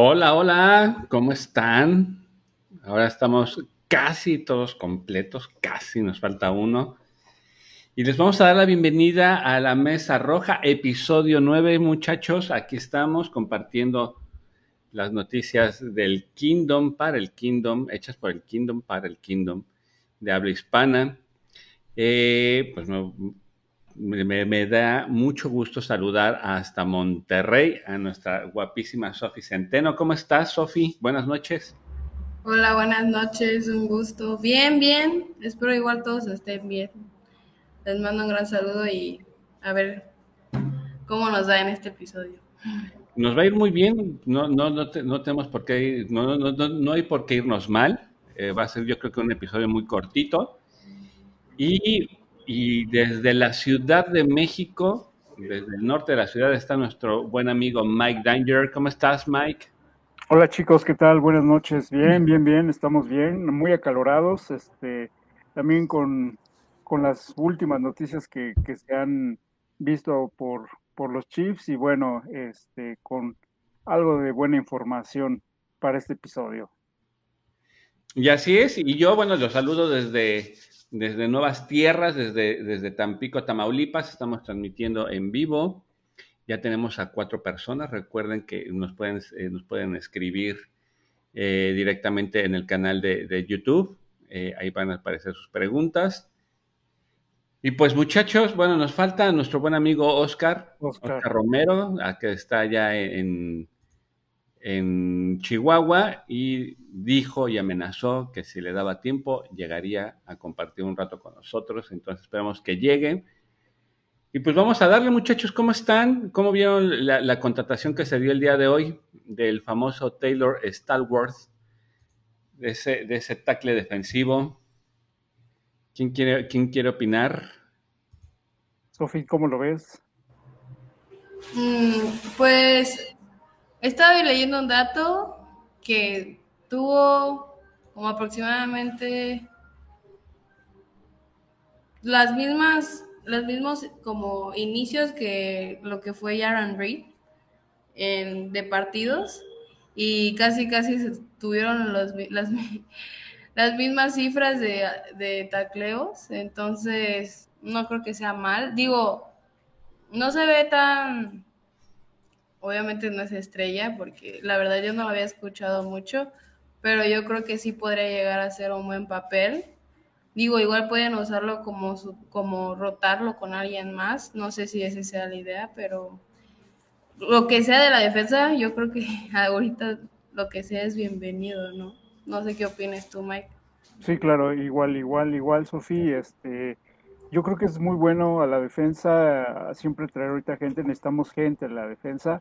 Hola, hola, ¿cómo están? Ahora estamos casi todos completos, casi nos falta uno. Y les vamos a dar la bienvenida a la Mesa Roja, episodio 9, muchachos. Aquí estamos compartiendo las noticias del Kingdom para el Kingdom, hechas por el Kingdom para el Kingdom de habla hispana. Eh, pues me, da mucho gusto saludar hasta Monterrey a nuestra guapísima Sofi Centeno. ¿Cómo estás, Sofi? Buenas noches. Hola, buenas noches, un gusto. Bien, bien. Espero igual todos estén bien. Les mando un gran saludo y a ver cómo nos da en este episodio. Nos va a ir muy bien, no, no, no, tenemos por qué, no, no, no, hay por qué irnos mal. Eh, va a ser yo creo que un episodio muy cortito. Y y desde la Ciudad de México, desde el norte de la ciudad, está nuestro buen amigo Mike Danger. ¿Cómo estás, Mike? Hola chicos, ¿qué tal? Buenas noches. Bien, bien, bien, estamos bien, muy acalorados, este, también con, con las últimas noticias que, que se han visto por, por los Chiefs y bueno, este, con algo de buena información para este episodio. Y así es, y yo, bueno, los saludo desde desde Nuevas Tierras, desde, desde Tampico, Tamaulipas. Estamos transmitiendo en vivo. Ya tenemos a cuatro personas. Recuerden que nos pueden, eh, nos pueden escribir eh, directamente en el canal de, YouTube. Eh, ahí van a aparecer sus preguntas. Y pues muchachos, bueno, nos falta nuestro buen amigo Oscar, Oscar, Romero, que está ya en, en Chihuahua y dijo y amenazó que si le daba tiempo llegaría a compartir un rato con nosotros. Entonces esperamos que llegue. Y pues vamos a darle muchachos, ¿cómo están? ¿Cómo vieron la, contratación que se dio el día de hoy del famoso Taylor Stallworth, de ese, de ese tackle defensivo? ¿Quién quiere, quién quiere opinar? Sofi, ¿cómo lo ves? Mm, pues Estaba leyendo un dato que tuvo como aproximadamente las mismas, los mismos como inicios que lo que fue Yaron Reed en, de partidos y casi casi tuvieron las, las mismas cifras de, de tacleos, entonces no creo que sea mal. Digo, no se ve tan obviamente no es estrella, porque la verdad yo no lo había escuchado mucho, pero yo creo que sí podría llegar a ser un buen papel. Digo, igual pueden usarlo como, como rotarlo con alguien más, no sé si esa sea la idea, pero lo que sea de la defensa, yo creo que ahorita lo que sea es bienvenido, ¿no? No sé qué opinas tú, Mike. Sí, claro, igual, igual, igual, Sofía, este, yo creo que es muy bueno a la defensa siempre traer ahorita gente, necesitamos gente en la defensa.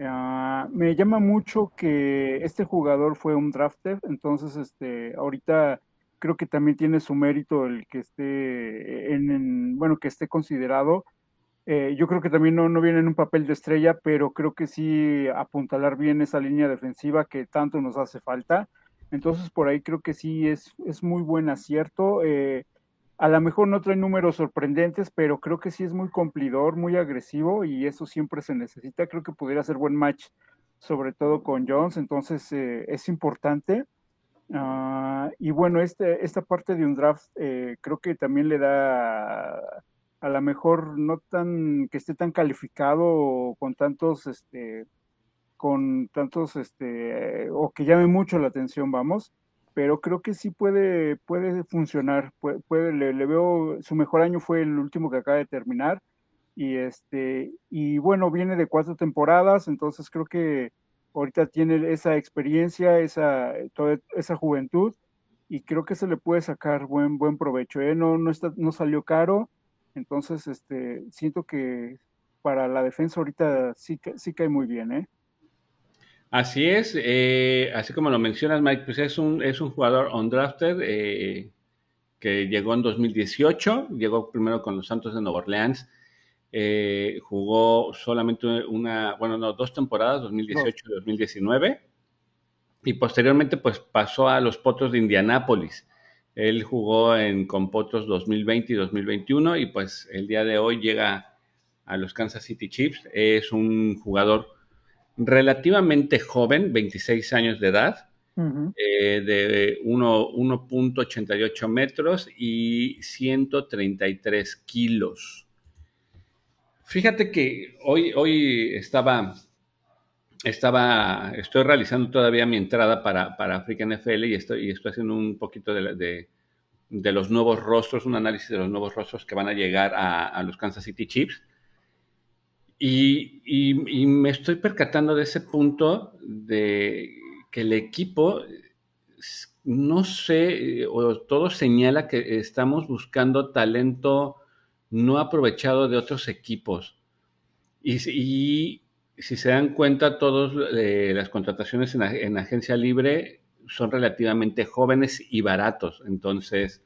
Ah, me llama mucho que este jugador fue un drafted, entonces este ahorita creo que también tiene su mérito el que esté en, bueno que esté considerado. Eh, yo creo que también no, no viene en un papel de estrella, pero creo que sí apuntalar bien esa línea defensiva que tanto nos hace falta. Entonces por ahí creo que sí es, es muy buen acierto. Eh, a lo mejor no trae números sorprendentes, pero creo que sí es muy cumplidor, muy agresivo y eso siempre se necesita. Creo que pudiera ser buen match, sobre todo con Jones, entonces eh, es importante. Ah, y bueno, este, esta parte de un draft eh, creo que también le da a lo mejor no tan que esté tan calificado con tantos este con tantos este o que llame mucho la atención vamos pero creo que sí puede, puede funcionar. Puede, le, veo, su mejor año fue el último que acaba de terminar. Y este, y bueno, viene de cuatro temporadas, entonces creo que ahorita tiene esa experiencia, esa, toda esa juventud, y creo que se le puede sacar buen, buen provecho. ¿eh? No, no, está, no salió caro, entonces este, siento que para la defensa ahorita sí, sí cae muy bien, ¿eh? Así es, eh, así como lo mencionas, Mike, pues es un, es un jugador undrafted eh, que llegó en 2018, llegó primero con los Santos de Nueva Orleans, eh, jugó solamente una, bueno, no, dos temporadas, 2018 y 2019, y posteriormente pues pasó a los Potros de Indianápolis. Él jugó en, con Potros 2020 y 2021 y pues el día de hoy llega a los Kansas City Chiefs. Es un jugador relativamente joven, 26 años de edad, eh, de 1.88 metros y 133 kilos. Fíjate que hoy, hoy estaba, estaba, estoy realizando todavía mi entrada para, para African NFL y estoy, y estoy haciendo un poquito de, de, los nuevos rostros, un análisis de los nuevos rostros que van a llegar a, a los Kansas City Chiefs. Y, me estoy percatando de ese punto de que el equipo, no sé, o todo señala que estamos buscando talento no aprovechado de otros equipos. Y, si se dan cuenta, todas eh, las contrataciones en, agencia libre son relativamente jóvenes y baratos. Entonces,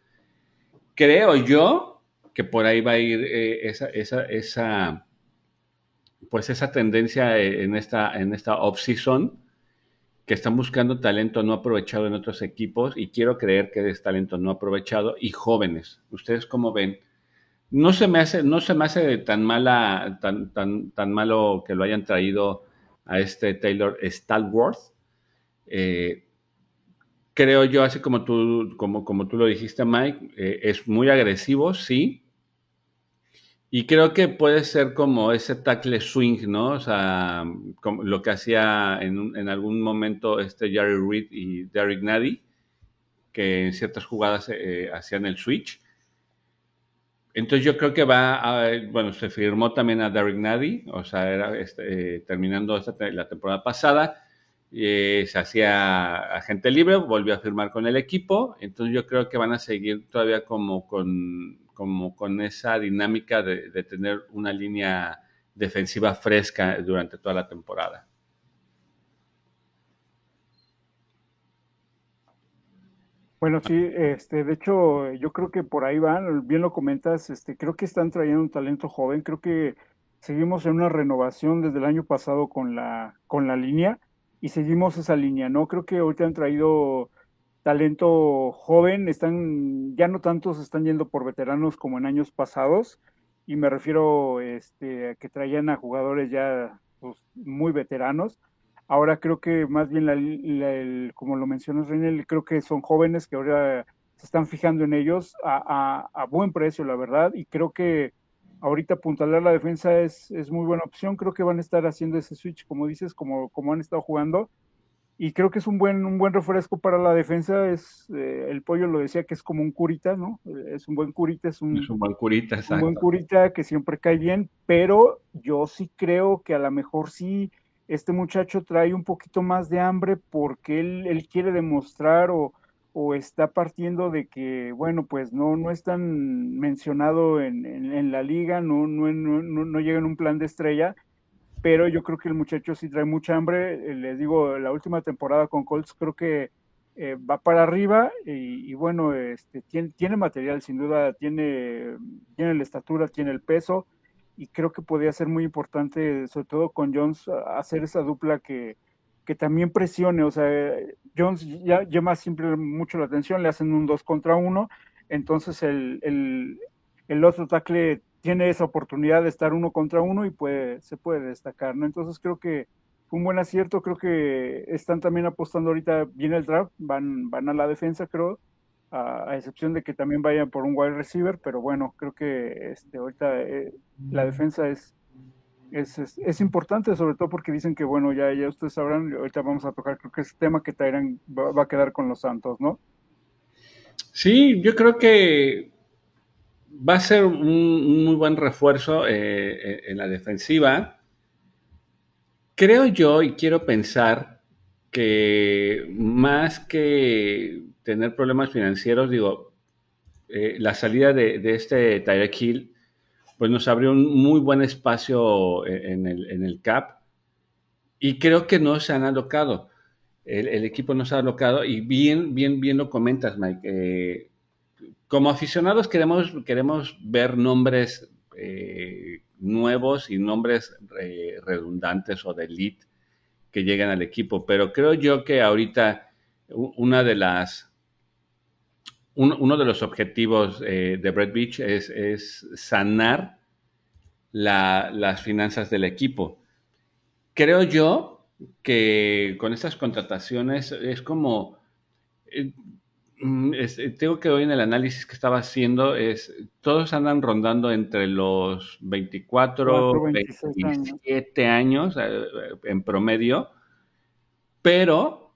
creo yo que por ahí va a ir eh, esa, esa pues esa tendencia en esta, en esta off-season, que están buscando talento no aprovechado en otros equipos y quiero creer que es talento no aprovechado y jóvenes. ¿Ustedes cómo ven? No se me hace, no se me hace tan mala, tan, tan, tan malo que lo hayan traído a este Taylor Stalworth. Eh, creo yo, así como tú, como, como tú lo dijiste, Mike, eh, es muy agresivo, sí, y creo que puede ser como ese tackle swing, ¿no? O sea, como lo que hacía en, en, algún momento este Jerry Reed y Derek Nady, que en ciertas jugadas eh, hacían el switch. Entonces yo creo que va a, bueno, se firmó también a Derek Nady, o sea, era este, terminando esta, la temporada pasada, eh, se hacía agente libre, volvió a firmar con el equipo, entonces yo creo que van a seguir todavía como con como con esa dinámica de, tener una línea defensiva fresca durante toda la temporada. Bueno, sí, este, de hecho, yo creo que por ahí van, bien lo comentas, este, creo que están trayendo un talento joven, creo que seguimos en una renovación desde el año pasado con la, con la línea y seguimos esa línea, ¿no? Creo que ahorita han traído talento joven, están, ya no tantos están yendo por veteranos como en años pasados, y me refiero este, a que traían a jugadores ya pues, muy veteranos. Ahora creo que más bien, la, como lo mencionas, René, creo que son jóvenes que ahora se están fijando en ellos a, a, buen precio, la verdad, y creo que ahorita apuntalar la defensa es, es, muy buena opción. Creo que van a estar haciendo ese switch, como dices, como, como han estado jugando y creo que es un buen, un buen refresco para la defensa. Es eh, el pollo lo decía que es como un curita, ¿no? Es un buen curita, es un, buen curita, un buen curita que siempre cae bien, pero yo sí creo que a lo mejor sí este muchacho trae un poquito más de hambre porque él, él quiere demostrar o, o, está partiendo de que, bueno, pues no, no es tan mencionado en, en, la liga, no, no, no, no llega en un plan de estrella pero yo creo que el muchacho sí trae mucha hambre. Eh, les digo, la última temporada con Colts creo que eh, va para arriba y, bueno, este, tiene, material, sin duda, tiene, tiene la estatura, tiene el peso y creo que podría ser muy importante, sobre todo con Jones, hacer esa dupla que, que también presione. O sea, Jones ya llama siempre mucho la atención, le hacen un 2 contra 1, entonces el, el, el otro tackle tiene esa oportunidad de estar uno contra uno y puede, se puede destacar, ¿no? Entonces creo que fue un buen acierto, creo que están también apostando ahorita bien el draft, van, van a la defensa, creo, a, excepción de que también vayan por un wide receiver, pero bueno, creo que este, ahorita eh, la defensa es, es, es, importante, sobre todo porque dicen que, bueno, ya, ya ustedes sabrán, ahorita vamos a tocar, creo que ese tema que Tyran va, va a quedar con los Santos, ¿no? Sí, yo creo que va a ser un, muy buen refuerzo eh, en la defensiva. Creo yo y quiero pensar que más que tener problemas financieros, digo, eh, la salida de, este Tyreek Hill, pues nos abrió un muy buen espacio en el, en el CAP y creo que no se han alocado. El, equipo no se ha alocado y bien, bien, bien lo comentas, Mike. Eh, como aficionados queremos, queremos ver nombres eh, nuevos y nombres eh, redundantes o de elite que lleguen al equipo, pero creo yo que ahorita una de las uno de los objetivos eh, de Brett Beach es, sanar las finanzas del equipo. Creo yo que con estas contrataciones es como... Eh, mm, tengo que hoy en el análisis que estaba haciendo es, todos andan rondando entre los 24, 27 años, eh, en promedio, pero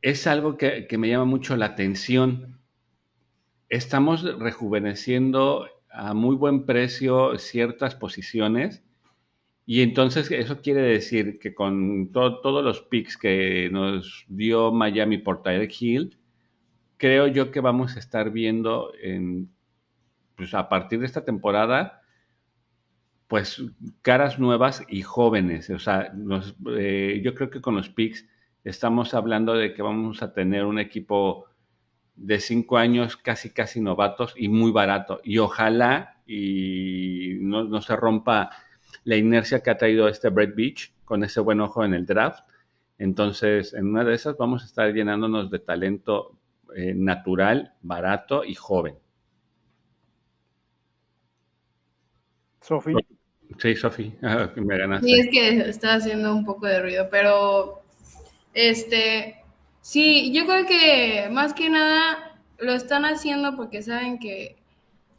es algo que, que me llama mucho la atención. Estamos rejuveneciendo a muy buen precio ciertas posiciones y entonces eso quiere decir que con todos los picks que nos dio Miami por Tyreek Hill, creo yo que vamos a estar viendo en, pues a partir de esta temporada, pues caras nuevas y jóvenes. O sea, eh, yo creo que con los picks estamos hablando de que vamos a tener un equipo de cinco años casi casi novatos y muy barato. Y ojalá y no, no se rompa la inercia que ha traído este Brett Beach con ese buen ojo en el draft. Entonces, en una de esas vamos a estar llenándonos de talento eh, natural, barato y joven. Sofi. Sí, Sofi, ah, me ganaste. Sí, es que está haciendo un poco de ruido, pero este, sí, yo creo que más que nada lo están haciendo porque saben que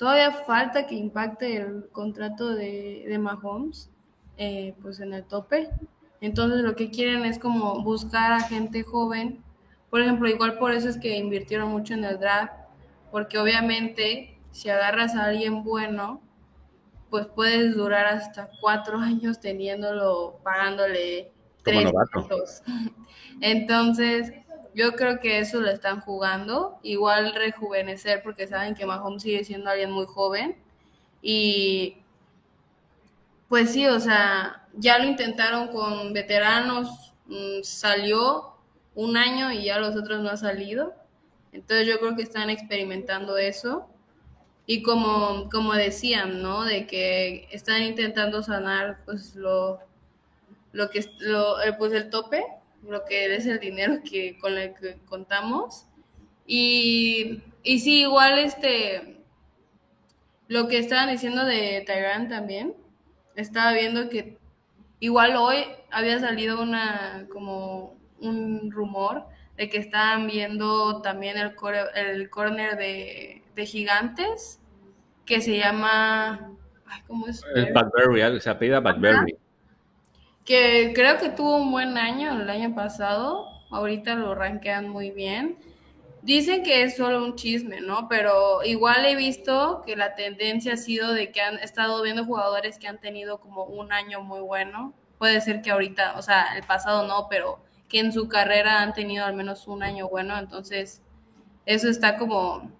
Todavía falta que impacte el contrato de, de Mahomes, eh, pues en el tope. Entonces lo que quieren es como buscar a gente joven. Por ejemplo, igual por eso es que invirtieron mucho en el draft, porque obviamente si agarras a alguien bueno, pues puedes durar hasta cuatro años teniéndolo, pagándole tres Entonces, yo creo que eso lo están jugando. Igual rejuvenecer porque saben que Mahomes sigue siendo alguien muy joven. Y pues sí, o sea, ya lo intentaron con veteranos, mm, salió un año y ya los otros no han salido. Entonces yo creo que están experimentando eso. Y como, como decían, ¿no? De que están intentando sanar pues lo, lo que lo, pues el tope lo que es el dinero que, con el que contamos. Y, y sí, igual este, lo que estaban diciendo de Tyrant también, estaba viendo que igual hoy había salido una, como un rumor de que estaban viendo también el, el corner de, de gigantes que se llama... ¿Cómo es? El Badberry, se apellida Badberry que creo que tuvo un buen año el año pasado, ahorita lo rankean muy bien. Dicen que es solo un chisme, ¿no? Pero igual he visto que la tendencia ha sido de que han estado viendo jugadores que han tenido como un año muy bueno. Puede ser que ahorita, o sea, el pasado no, pero que en su carrera han tenido al menos un año bueno. Entonces, eso está como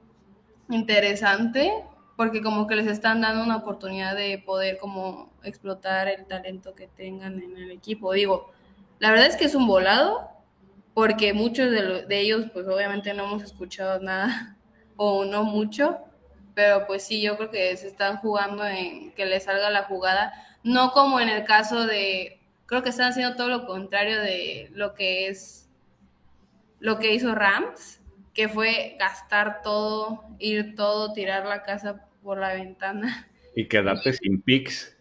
interesante porque como que les están dando una oportunidad de poder como explotar el talento que tengan en el equipo. Digo, la verdad es que es un volado, porque muchos de, de ellos pues obviamente no hemos escuchado nada o no mucho, pero pues sí, yo creo que se están jugando en que les salga la jugada, no como en el caso de, creo que están haciendo todo lo contrario de lo que es lo que hizo Rams, que fue gastar todo, ir todo, tirar la casa por la ventana. Y quedarte sin picks.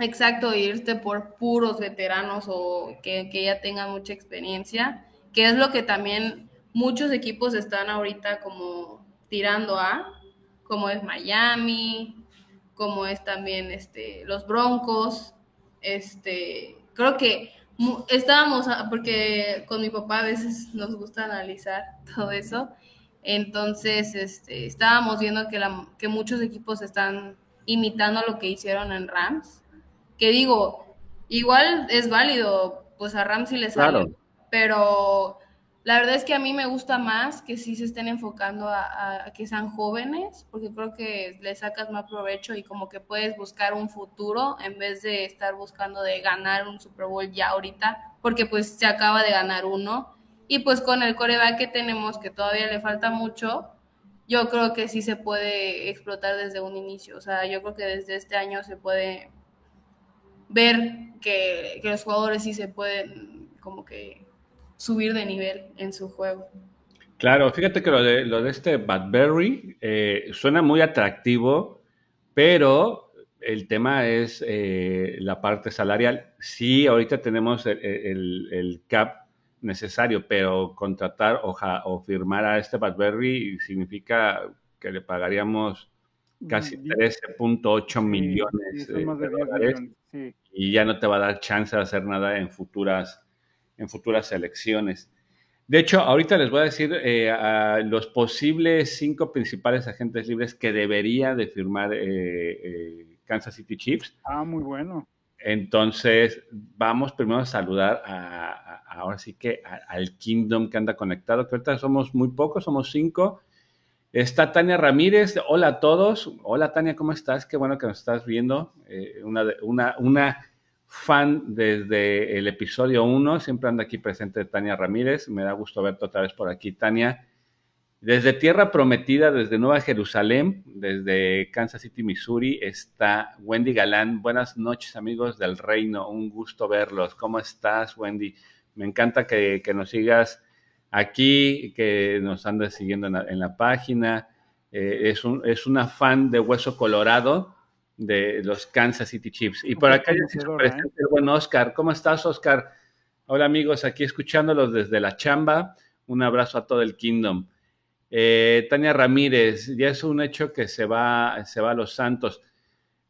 Exacto, irte por puros veteranos o que, ya tengan mucha experiencia, que es lo que también muchos equipos están ahorita como tirando a, como es Miami, como es también este, los Broncos. Este, creo que estábamos, porque con mi papá a veces nos gusta analizar todo eso, entonces, este, estábamos viendo que, la, que muchos equipos están imitando lo que hicieron en Rams. Que digo, igual es válido, pues a Rams sí les sale. Pero la verdad es que a mí me gusta más que sí se estén enfocando a, que sean jóvenes, porque creo que le sacas más provecho y como que puedes buscar un futuro en vez de estar buscando de ganar un Super Bowl ya ahorita, porque pues se acaba de ganar uno y pues con el coreback que tenemos, que todavía le falta mucho, yo creo que sí se puede explotar desde un inicio. O sea, yo creo que desde este año se puede ver que, los jugadores sí se pueden como que subir de nivel en su juego. Claro, fíjate que lo de, lo de este Badberry eh, suena muy atractivo, pero el tema es eh, la parte salarial. Sí, ahorita tenemos el, cap necesario, pero contratar o, o firmar a este Badberry significa que le pagaríamos casi 13.8 millones de, dólares y ya no te va a dar chance de hacer nada en futuras, en futuras elecciones. De hecho, ahorita les voy a decir eh, a los posibles cinco principales agentes libres que debería de firmar eh, eh, Kansas City Chiefs. Ah, muy bueno. Entonces, vamos primero a saludar a, ahora sí que al Kingdom que anda conectado, que ahorita somos muy pocos, somos cinco. Está Tania Ramírez. Hola a todos. Hola Tania, ¿cómo estás? Qué bueno que nos estás viendo. Eh, una, una, una, fan desde el episodio 1. Siempre anda aquí presente Tania Ramírez. Me da gusto verte otra vez por aquí, Tania. Desde Tierra Prometida, desde Nueva Jerusalén, desde Kansas City, Missouri, está Wendy Galán. Buenas noches, amigos del reino. Un gusto verlos. ¿Cómo estás, Wendy? Me encanta que, nos sigas aquí, que nos anda siguiendo en la, página. Eh, es, un, es una fan de Hueso Colorado de los Kansas City Chiefs. Y por acá ya se presenta el buen Oscar. ¿Cómo estás, Oscar? Hola, amigos, aquí escuchándolos desde la chamba. Un abrazo a todo el Kingdom. Eh, Tania Ramírez, ya es un hecho que se va, se va a los Santos.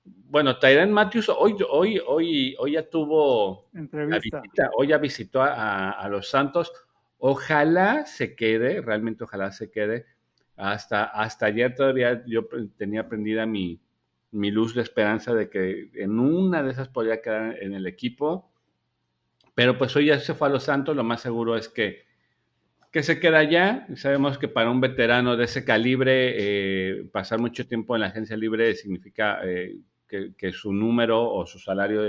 Bueno, Tyron Matthews hoy, hoy, hoy, hoy ya tuvo Entrevista. visita, hoy ya visitó a, a los Santos. Ojalá se quede, realmente ojalá se quede. Hasta, hasta ayer todavía yo tenía prendida mi, mi luz de esperanza de que en una de esas podría quedar en el equipo. Pero pues hoy ya se fue a Los Santos, lo más seguro es que, que se queda allá. Sabemos que para un veterano de ese calibre, eh, pasar mucho tiempo en la agencia libre significa eh, que, que, su número o su salario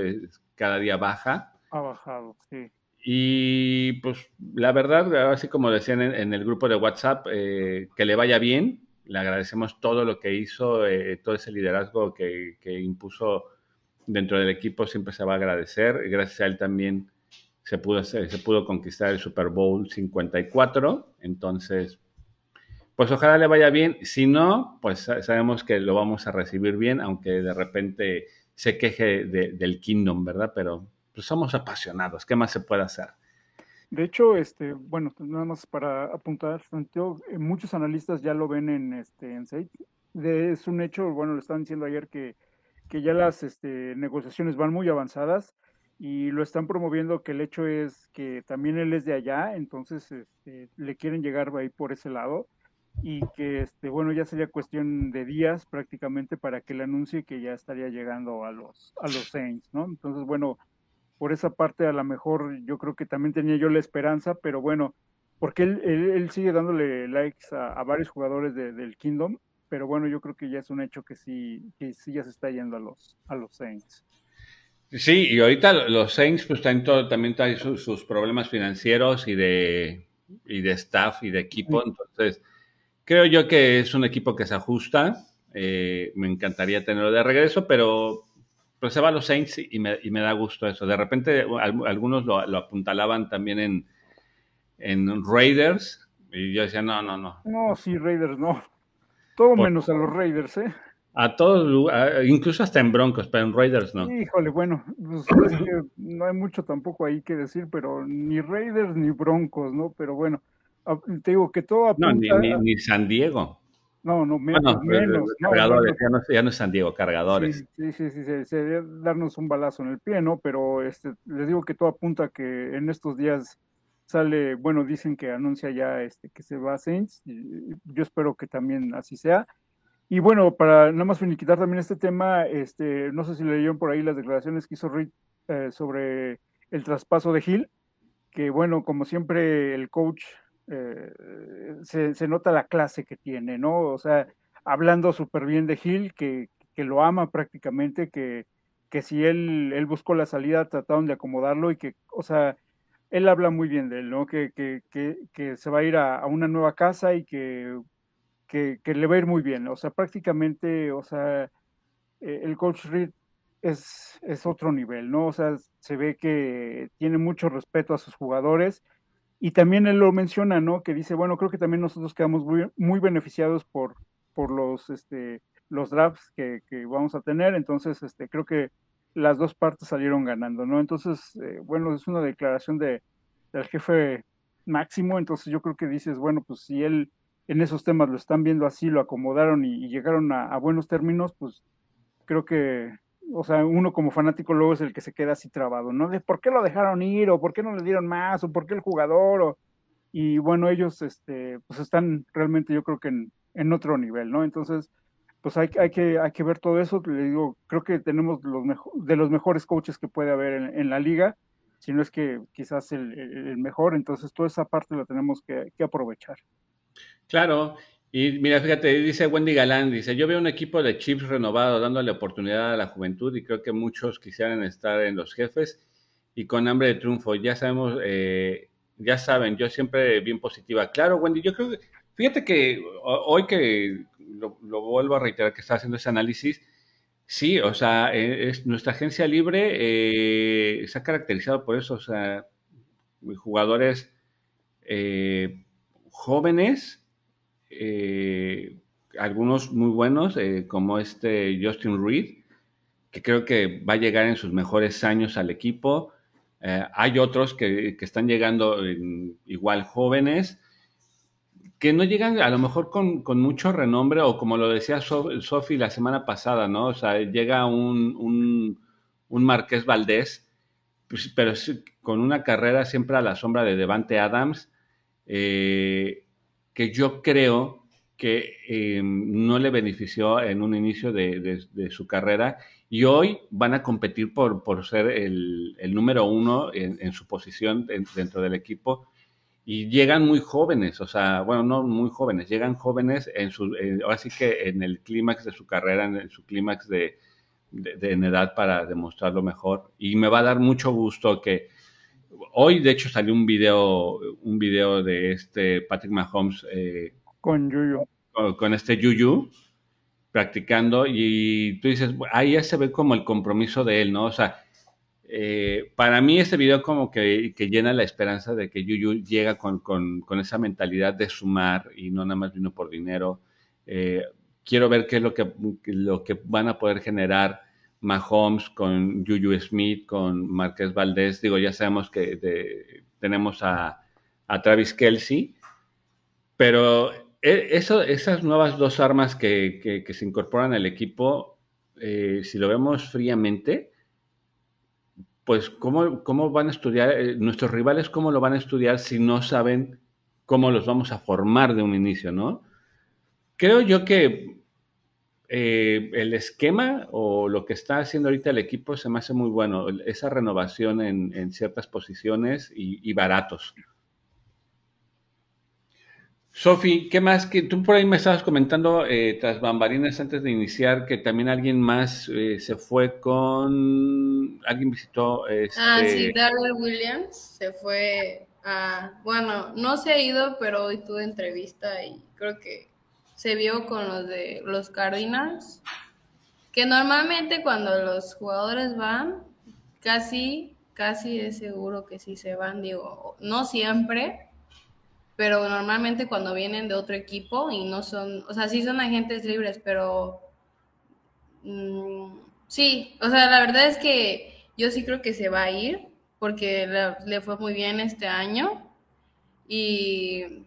cada día baja. Ha bajado, sí. Y pues la verdad, así como decían en, el grupo de WhatsApp, eh, que le vaya bien. Le agradecemos todo lo que hizo, eh, todo ese liderazgo que, impuso dentro del equipo, siempre se va a agradecer. Gracias a él también se pudo, se pudo conquistar el Super Bowl 54. Entonces, pues ojalá le vaya bien. Si no, pues sabemos que lo vamos a recibir bien, aunque de repente se queje del Kingdom, ¿verdad? Pero pues somos apasionados, ¿qué más se puede hacer? De hecho, este, bueno, nada más para apuntar, eh, muchos analistas ya lo ven en este en es un hecho, bueno, lo estaban diciendo ayer que, que ya las este, negociaciones van muy avanzadas y lo están promoviendo que el hecho es que también él es de allá, entonces este, le quieren llegar ahí por ese lado y que este bueno ya sería cuestión de días prácticamente para que le anuncie que ya estaría llegando a los a los Saints, ¿no? Entonces, bueno, por esa parte a lo mejor yo creo que también tenía yo la esperanza, pero bueno, porque él, él, sigue dándole likes a, varios jugadores del Kingdom, pero bueno, yo creo que ya es un hecho que sí, que sí ya se está yendo a los, a los Saints. Sí, y ahorita los Saints pues también traen sus, problemas financieros y de, y de staff y de equipo, entonces creo yo que es un equipo que se ajusta, eh, me encantaría tenerlo de regreso, pero pero se va a los Saints y me, y me da gusto eso. De repente algunos lo, apuntalaban también en, en Raiders y yo decía, no, no, no. No, sí, Raiders no. Todo menos a los Raiders, ¿eh? A todos, incluso hasta en Broncos, pero en Raiders no. Híjole, bueno, pues no hay mucho tampoco ahí que decir, pero ni Raiders ni Broncos, ¿no? Pero bueno, te digo que todo apunta... No, ni, ni San Diego. No, no, menos. menos cargadores, ya, no, es San Diego, cargadores. Sí, sí, sí, sí, sería darnos un balazo en el pie, ¿no? Pero este, les digo que todo apunta que en estos días sale, bueno, dicen que anuncia ya este, que se va a Saints, y yo espero que también así sea. Y bueno, para nada más finiquitar también este tema, este, no sé si leyeron por ahí las declaraciones que hizo Rick eh, sobre el traspaso de Hill, que bueno, como siempre el coach eh, se, nota la clase que tiene, ¿no? O sea, hablando súper bien de Gil, que, lo ama prácticamente, que, que si él, él buscó la salida, trataron de acomodarlo y que, o sea, él habla muy bien de él, ¿no? Que, que, que se va a ir a, una nueva casa y que, que, le va a ir muy bien. O sea, prácticamente, o sea, eh, el coach Reed es, es otro nivel, ¿no? O sea, se ve que tiene mucho respeto a sus jugadores y también él lo menciona, ¿no? Que dice, bueno, creo que también nosotros quedamos muy, muy beneficiados por, por los, este, los drafts que, vamos a tener. Entonces, este, creo que las dos partes salieron ganando, ¿no? Entonces, eh, bueno, es una declaración de, del jefe máximo, entonces yo creo que dices, bueno, pues si él en esos temas lo están viendo así, lo acomodaron y, llegaron a, buenos términos, pues creo que, o sea, uno como fanático luego es el que se queda así trabado, ¿no? De por qué lo dejaron ir, o por qué no le dieron más, o por qué el jugador, o, y bueno, ellos, este, pues están realmente yo creo que en, en otro nivel, ¿no? Entonces, pues hay, hay, que, hay que ver todo eso, le digo, creo que tenemos los de los mejores coaches que puede haber en, la liga, si no es que quizás el, el, mejor, entonces toda esa parte la tenemos que, que aprovechar. Claro, y mira, fíjate, dice Wendy Galán, dice, yo veo un equipo de chips renovado dándole oportunidad a la juventud y creo que muchos quisieran estar en los jefes y con hambre de triunfo. Ya sabemos, eh, ya saben, yo siempre bien positiva. Claro, Wendy, yo creo que, fíjate que hoy que lo, vuelvo a reiterar que está haciendo ese análisis, sí, o sea, eh, es, nuestra agencia libre eh, se ha caracterizado por eso, o sea, jugadores jóvenes, eh, algunos muy buenos, eh, como este Justin Reed, que creo que va a llegar en sus mejores años al equipo. Eh, hay otros que, están llegando igual jóvenes, que no llegan a lo mejor con, mucho renombre, o como lo decía Sofi la semana pasada, ¿no? O sea, llega un, un, un Marqués Valdés, pues, pero con una carrera siempre a la sombra de Devante Adams. Que yo creo que eh, no le benefició en un inicio de, su carrera y hoy van a competir por, por ser el, número uno en, su posición dentro del equipo. Y llegan muy jóvenes, o sea, bueno, no muy jóvenes, llegan jóvenes en su, ahora sí que en el clímax de su carrera, en, su clímax de, de, en edad para demostrarlo mejor. Y me va a dar mucho gusto que Hoy, de hecho, salió un video, un video de este Patrick Mahomes. Eh, con Yuyu. Con, este Yuyu, practicando, y tú dices, ahí ya se ve como el compromiso de él, ¿no? O sea, eh, para mí este video como que, llena la esperanza de que Yuyu llega con, esa mentalidad de sumar y no nada más vino por dinero. Eh, quiero ver qué es lo que, lo que van a poder generar Mahomes, con Juju Smith, con Marqués Valdés. Digo, ya sabemos que tenemos a, Travis Kelsey, pero e, esas nuevas dos armas que, se incorporan al equipo, eh, si lo vemos fríamente, pues ¿cómo, cómo van a estudiar, eh, nuestros rivales cómo lo van a estudiar si no saben cómo los vamos a formar de un inicio, ¿no? Creo yo que eh, el esquema o lo que está haciendo ahorita el equipo se me hace muy bueno. Esa renovación en, ciertas posiciones y, baratos. Sofi, ¿qué más? Que tú por ahí me estabas comentando eh, tras bambalinas antes de iniciar que también alguien más eh, se fue con. Alguien visitó. Este... Ah, sí, Darrell Williams se fue a. Bueno, no se ha ido, pero hoy tuve entrevista y creo que se vio con los de los Cardinals, que normalmente cuando los jugadores van, casi, casi es seguro que sí se van, digo, no siempre, pero normalmente cuando vienen de otro equipo y no son, o sea, sí son agentes libres, pero mm, sí, o sea, la verdad es que yo sí creo que se va a ir porque le fue muy bien este año y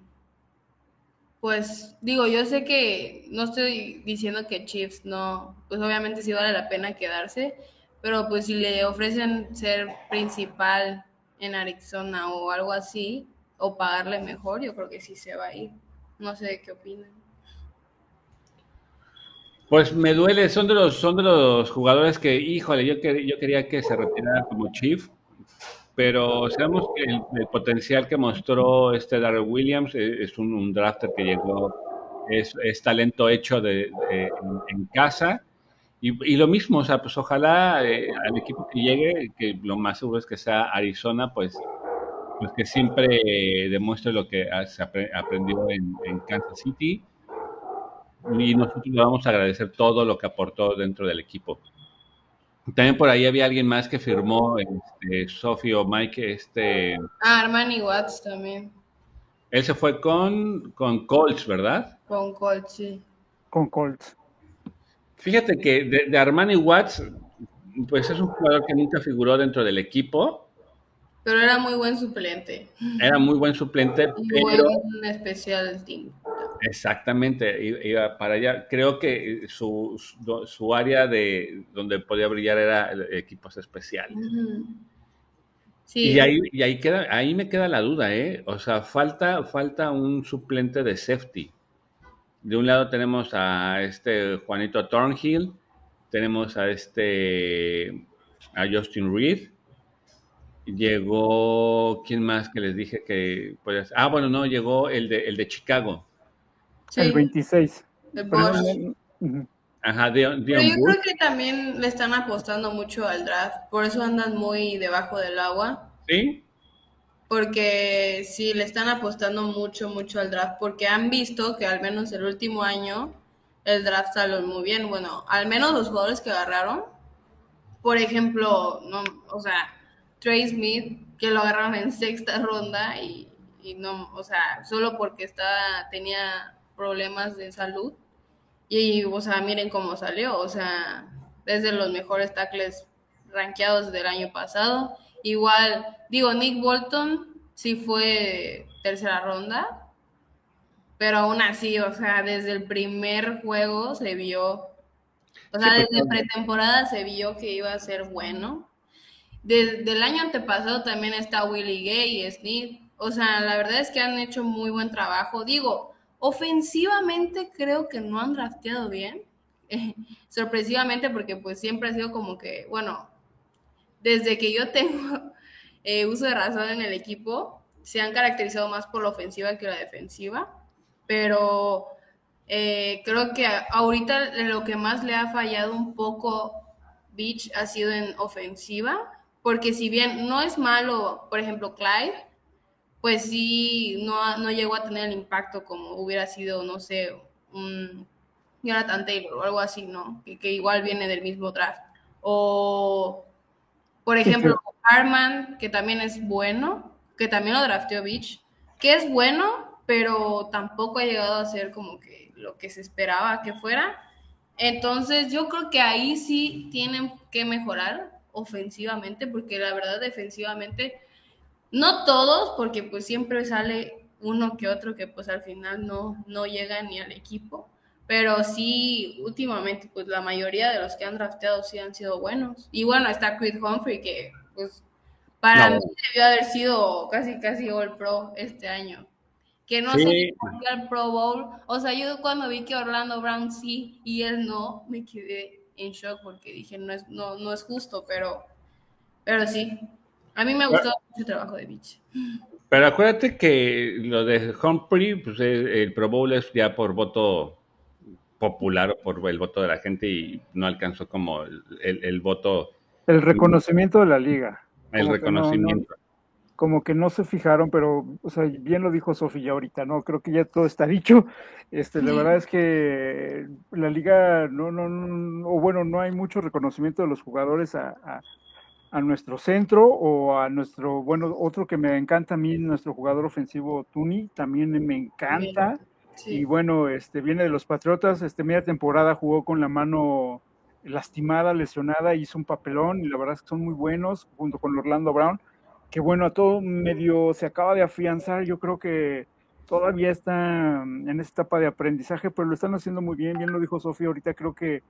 pues digo, yo sé que no estoy diciendo que Chiefs no, pues obviamente sí vale la pena quedarse, pero pues si le ofrecen ser principal en Arizona o algo así, o pagarle mejor, yo creo que sí se va a ir. No sé qué opinan. Pues me duele, son de los, son de los jugadores que, híjole, yo, yo quería que se retirara como Chief, pero sabemos que el, potencial que mostró este Darrell Williams eh, es, un, drafter que llegó, es, talento hecho de, en, casa. Y, lo mismo, o sea, pues ojalá eh, al equipo que llegue, que lo más seguro es que sea Arizona, pues, pues que siempre demuestre lo que se aprendió en, en Kansas City. Y nosotros le vamos a agradecer todo lo que aportó dentro del equipo. También por ahí había alguien más que firmó, este, Sophie o Mike, este... Ah, Armani Watts también. Él se fue con, con Colts, ¿verdad? Con Colts, sí. Con Colts. Fíjate que de, Armani Watts, pues es un jugador que nunca figuró dentro del equipo. Pero era muy buen suplente. Era muy buen suplente, pero... un especial team. Exactamente, iba para allá. Creo que su, su, área de donde podía brillar era equipos especiales. sí. Y ahí, y ahí queda, ahí me queda la duda, ¿eh? O sea, falta, falta un suplente de safety. De un lado tenemos a este Juanito Thornhill, tenemos a este a Justin Reed. Llegó, ¿quién más que les dije que Ah, bueno, no, llegó el de, el de Chicago. El 26. Ajá, de, Pero yo creo que también le están apostando mucho al draft, por eso andan muy debajo del agua. Sí. Porque sí, le están apostando mucho, mucho al draft, porque han visto que al menos el último año el draft salió muy bien. Bueno, al menos los jugadores que agarraron, por ejemplo, no, o sea, Trey Smith, que lo agarraron en sexta ronda y, y no, o sea, solo porque está, tenía problemas de salud. Y, o sea, miren cómo salió, o sea, desde los mejores tackles rankeados del año pasado. Igual, digo, Nick Bolton sí fue tercera ronda, pero aún así, o sea, desde el primer juego se vio, o sea, desde pretemporada se vio que iba a ser bueno. Desde el año antepasado también está Willie Gay y Smith. O sea, la verdad es que han hecho muy buen trabajo. Digo, Ofensivamente creo que no han drafteado bien, sorpresivamente porque pues siempre ha sido como que, bueno, desde que yo tengo eh, uso de razón en el equipo, se han caracterizado más por la ofensiva que la defensiva, pero eh, creo que ahorita lo que más le ha fallado un poco Beach ha sido en ofensiva, porque si bien no es malo, por ejemplo, Clyde, pues sí, no, no llegó a tener el impacto como hubiera sido, no sé, un Jonathan Taylor o algo así, ¿no? Que, igual viene del mismo draft. O, por ejemplo, Harman, que también es bueno, que también lo drafteó Beach, que es bueno, pero tampoco ha llegado a ser como que lo que se esperaba que fuera. Entonces, yo creo que ahí sí tienen que mejorar ofensivamente, porque la verdad, defensivamente no todos, porque pues siempre sale uno que otro que pues al final no, no llega ni al equipo. Pero sí, últimamente, pues la mayoría de los que han drafteado sí han sido buenos. Y bueno, está Creed Humphrey, que pues para mí debió haber sido casi, casi All Pro este año. Que no sé por qué al Pro Bowl. O sea, yo cuando vi que Orlando Brown sí y él no, me quedé en shock porque dije, no es, no, no es justo, pero, pero sí, a mí me gustó mucho el trabajo de Beach. Pero acuérdate que lo de Humphrey, pues el Pro Bowl es ya por voto popular o por el voto de la gente y no alcanzó como el, voto. El reconocimiento de la liga. El reconocimiento. como que no se fijaron, pero, o sea, bien lo dijo Sofía ahorita, ¿no? Creo que ya todo está dicho. Este, la verdad es que la liga, no, no, no, o bueno, no hay mucho reconocimiento de los jugadores a a nuestro centro o a nuestro, bueno, otro que me encanta a mí, nuestro jugador ofensivo Tuni, también me encanta. Y bueno, este viene de los Patriotas, este media temporada jugó con la mano lastimada, lesionada, hizo un papelón y la verdad es que son muy buenos junto con Orlando Brown, que bueno, a todo medio se acaba de afianzar, yo creo que todavía está en esta etapa de aprendizaje, pero lo están haciendo muy bien, bien lo dijo Sofía ahorita, creo que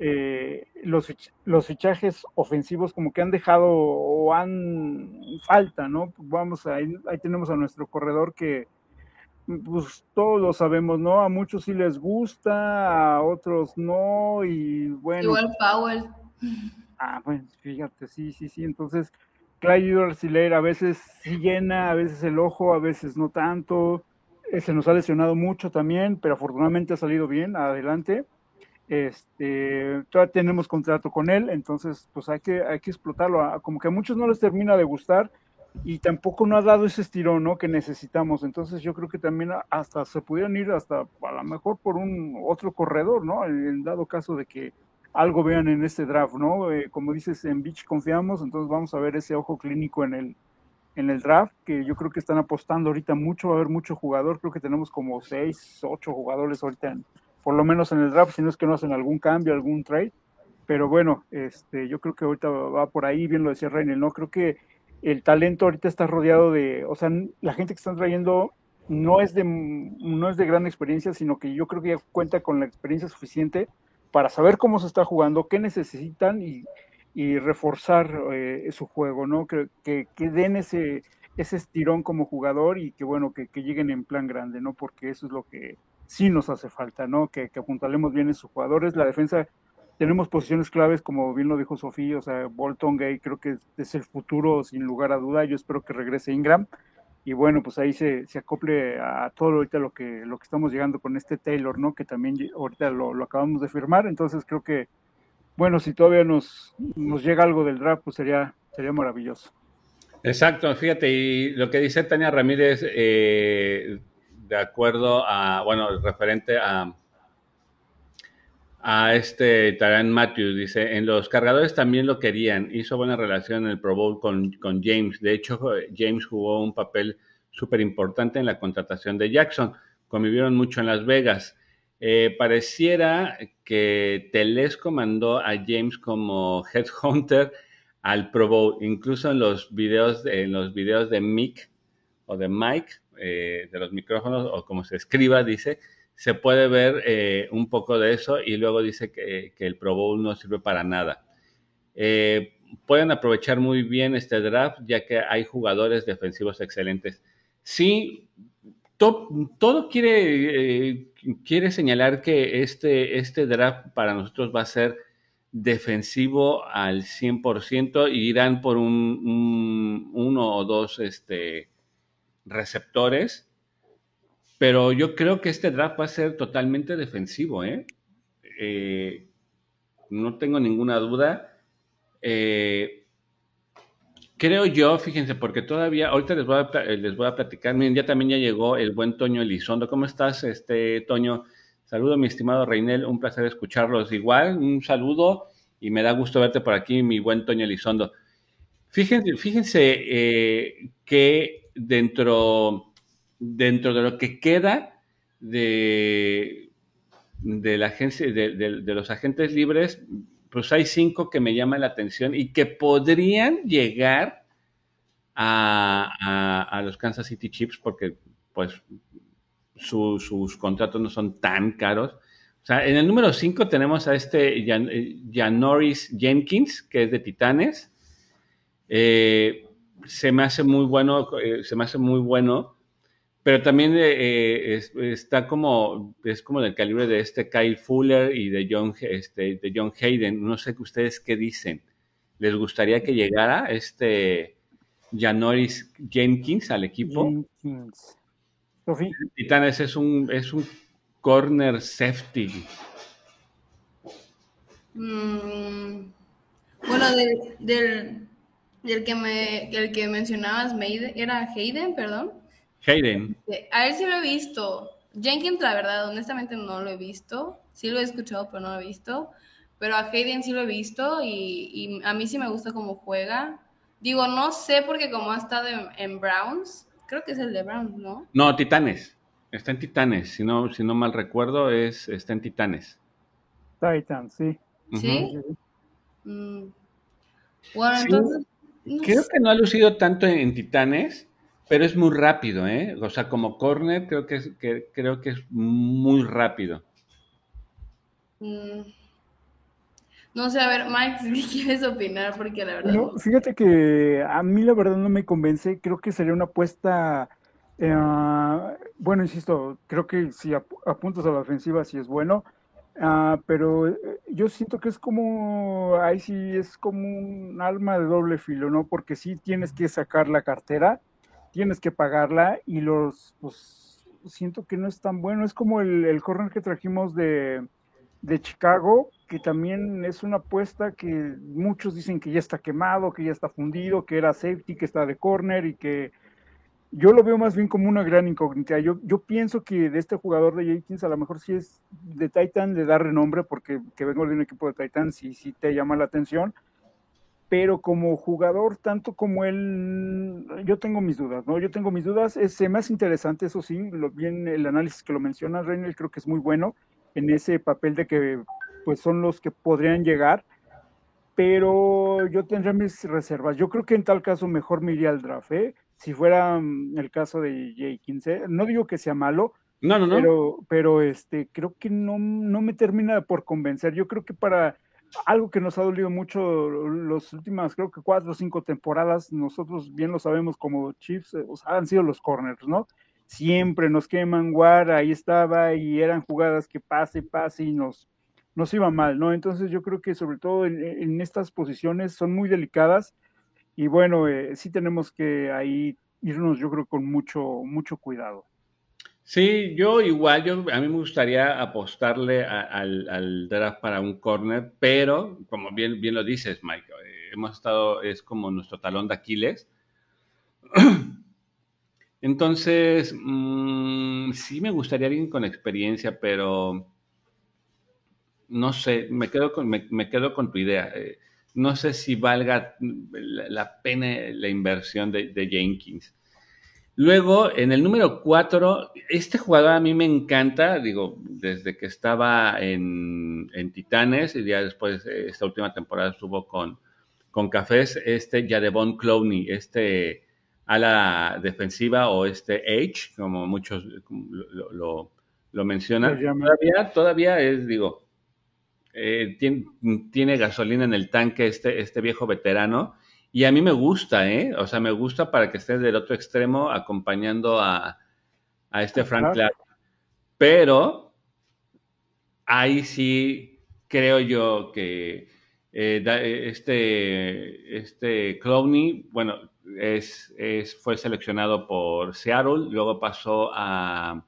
eh, los, los fichajes ofensivos como que han dejado o han falta, ¿no? Vamos, ahí, ahí tenemos a nuestro corredor que pues todos lo sabemos, ¿no? A muchos sí les gusta, a otros no, y bueno. Igual Powell. Ah, bueno, fíjate, sí, sí, sí. Entonces, Clyde Arciler a veces sí llena, a veces el ojo, a veces no tanto. Eh, se nos ha lesionado mucho también, pero afortunadamente ha salido bien, adelante. Este, todavía tenemos contrato con él, entonces pues hay que, hay que explotarlo. Ah, como que a muchos no les termina de gustar y tampoco no ha dado ese estirón ¿no? que necesitamos. Entonces yo creo que también hasta se pudieran ir hasta a lo mejor por un otro corredor, ¿no? En dado caso de que algo vean en este draft, ¿no? Eh, como dices, en Beach confiamos, entonces vamos a ver ese ojo clínico en el, en el draft, que yo creo que están apostando ahorita mucho, va a haber mucho jugador, creo que tenemos como seis, ocho jugadores ahorita en, por lo menos en el draft, si no es que no hacen algún cambio, algún trade. Pero bueno, este, yo creo que ahorita va por ahí, bien lo decía Reynel, ¿no? Creo que el talento ahorita está rodeado de, o sea, la gente que están trayendo no es de, no es de gran experiencia, sino que yo creo que ya cuenta con la experiencia suficiente para saber cómo se está jugando, qué necesitan y, y reforzar eh, su juego, ¿no? Que, que, que, den ese, ese estirón como jugador y que, bueno, que, que, lleguen en plan grande, ¿no? Porque eso es lo que sí nos hace falta, ¿no? Que, que apuntalemos bien en sus jugadores. La defensa, tenemos posiciones claves, como bien lo dijo Sofía, o sea, Bolton Gay creo que es el futuro sin lugar a duda. Yo espero que regrese Ingram y bueno, pues ahí se, se, acople a todo ahorita lo que, lo que estamos llegando con este Taylor, ¿no? Que también ahorita lo, lo, acabamos de firmar, entonces creo que, bueno, si todavía nos, nos llega algo del draft, pues sería, sería maravilloso. Exacto, fíjate, y lo que dice Tania Ramírez, eh, de acuerdo a, bueno, referente a, a este Taran Matthews, dice, en los cargadores también lo querían, hizo buena relación en el Pro Bowl con, con James, de hecho James jugó un papel súper importante en la contratación de Jackson, convivieron mucho en Las Vegas. Eh, pareciera que Telesco mandó a James como headhunter al Pro Bowl, incluso en los videos, en los videos de Mick o de Mike, eh, de los micrófonos, o como se escriba, dice, se puede ver eh, un poco de eso y luego dice que, que, el Pro Bowl no sirve para nada. Eh, pueden aprovechar muy bien este draft ya que hay jugadores defensivos excelentes. Sí, to, todo quiere, quiere señalar que este, este draft para nosotros va a ser defensivo al 100% y irán por un, un, uno o dos este, receptores pero yo creo que este draft va a ser totalmente defensivo, ¿eh? eh no tengo ninguna duda. Eh, creo yo, fíjense, porque todavía, ahorita les voy a, les voy a platicar, miren, ya también ya llegó el buen Toño Elizondo. ¿Cómo estás, este Toño? Saludo, mi estimado Reinel, un placer escucharlos. Igual, un saludo y me da gusto verte por aquí, mi buen Toño Elizondo. Fíjense, fíjense eh, que dentro dentro de lo que queda de, de la agencia, de, los agentes libres, pues hay cinco que me llaman la atención y que podrían llegar a, a, los Kansas City Chiefs porque pues su, sus contratos no son tan caros. O sea, en el número 5 tenemos a este Jan, Janoris Jenkins, que es de Titanes. Eh, se me hace muy bueno, eh, se me hace muy bueno pero también eh, eh, es, está como, es como del calibre de este Kyle Fuller y de John, este, de John Hayden. No sé ustedes qué dicen. ¿Les gustaría que llegara este Janoris Jenkins al equipo? Jenkins. Titanes es un, es un corner safety. Mm, bueno, de, del, del, que me, el que mencionabas, era Hayden, perdón. Hayden. A ver si lo he visto. Jenkins, la verdad, honestamente no lo he visto. Sí lo he escuchado, pero no lo he visto. Pero a Hayden sí lo he visto y, y a mí sí me gusta cómo juega. Digo, no sé porque como ha estado en, en, Browns, creo que es el de Browns, ¿no? No, Titanes. Está en Titanes. Si no, si no mal recuerdo, es, está en Titanes. Titans, sí. ¿Sí? Uh -huh. mm. Bueno, sí. entonces... No creo sé. que no ha lucido tanto en, en Titanes pero es muy rápido, ¿eh? O sea, como corner creo que es, que, creo que es muy rápido. Mm. No sé, a ver, Mike, ¿qué quieres opinar? Porque la verdad... No, fíjate que a mí la verdad no me convence. Creo que sería una apuesta... Eh, bueno, insisto, creo que si ap apuntas a la ofensiva sí es bueno. Uh, pero yo siento que es como, ahí sí es como un alma de doble filo, ¿no? Porque sí tienes que sacar la cartera, tienes que pagarla y los, pues, siento que no es tan bueno. Es como el, el corner que trajimos de, de, Chicago, que también es una apuesta que muchos dicen que ya está quemado, que ya está fundido, que era safety, que está de corner y que yo lo veo más bien como una gran incógnita. Yo, yo pienso que de este jugador de Jenkins a lo mejor sí es de Titan, le da renombre porque que vengo de un equipo de Titan, sí, sí te llama la atención pero como jugador, tanto como él, yo tengo mis dudas, ¿no? Yo tengo mis dudas, es más interesante, eso sí, lo, bien el análisis que lo menciona Reynel creo que es muy bueno, en ese papel de que pues son los que podrían llegar, pero yo tendría mis reservas. Yo creo que en tal caso mejor me iría al draft, ¿eh? Si fuera mm, el caso de J15. No digo que sea malo, no, no, no. Pero, pero este, creo que no, no me termina por convencer. Yo creo que para algo que nos ha dolido mucho las últimas, creo que cuatro o cinco temporadas, nosotros bien lo sabemos como Chiefs, eh, han sido los corners, ¿no? Siempre nos queman, Guard, ahí estaba, y eran jugadas que pase, pase y nos, nos iba mal, ¿no? Entonces yo creo que sobre todo en, estas posiciones son muy delicadas y bueno, eh, sí tenemos que ahí irnos, yo creo, con mucho, mucho cuidado. Sí, yo igual, yo, a mí me gustaría apostarle al, draft para un corner, pero como bien, bien lo dices, Mike, eh, hemos estado, es como nuestro talón de Aquiles. Entonces, mm, sí me gustaría alguien con experiencia, pero no sé, me quedo con, me, quedo con tu idea. Eh, no sé si valga la, pena la inversión de Jenkins. Luego, en el número 4, este jugador a mí me encanta, digo, desde que estaba en, Titanes y ya después, esta última temporada estuvo con, con Cafés, este Yadevon Clowney, este ala defensiva o este H, como muchos lo, mencionan. Todavía, todavía es, digo, eh, tiene, tiene, gasolina en el tanque este, este viejo veterano y a mí me gusta, ¿eh? O sea, me gusta para que esté del otro extremo acompañando a, este Frank Clark. Pero ahí sí creo yo que eh, este, este Clowney, bueno, es, fue seleccionado por Seattle, luego pasó a,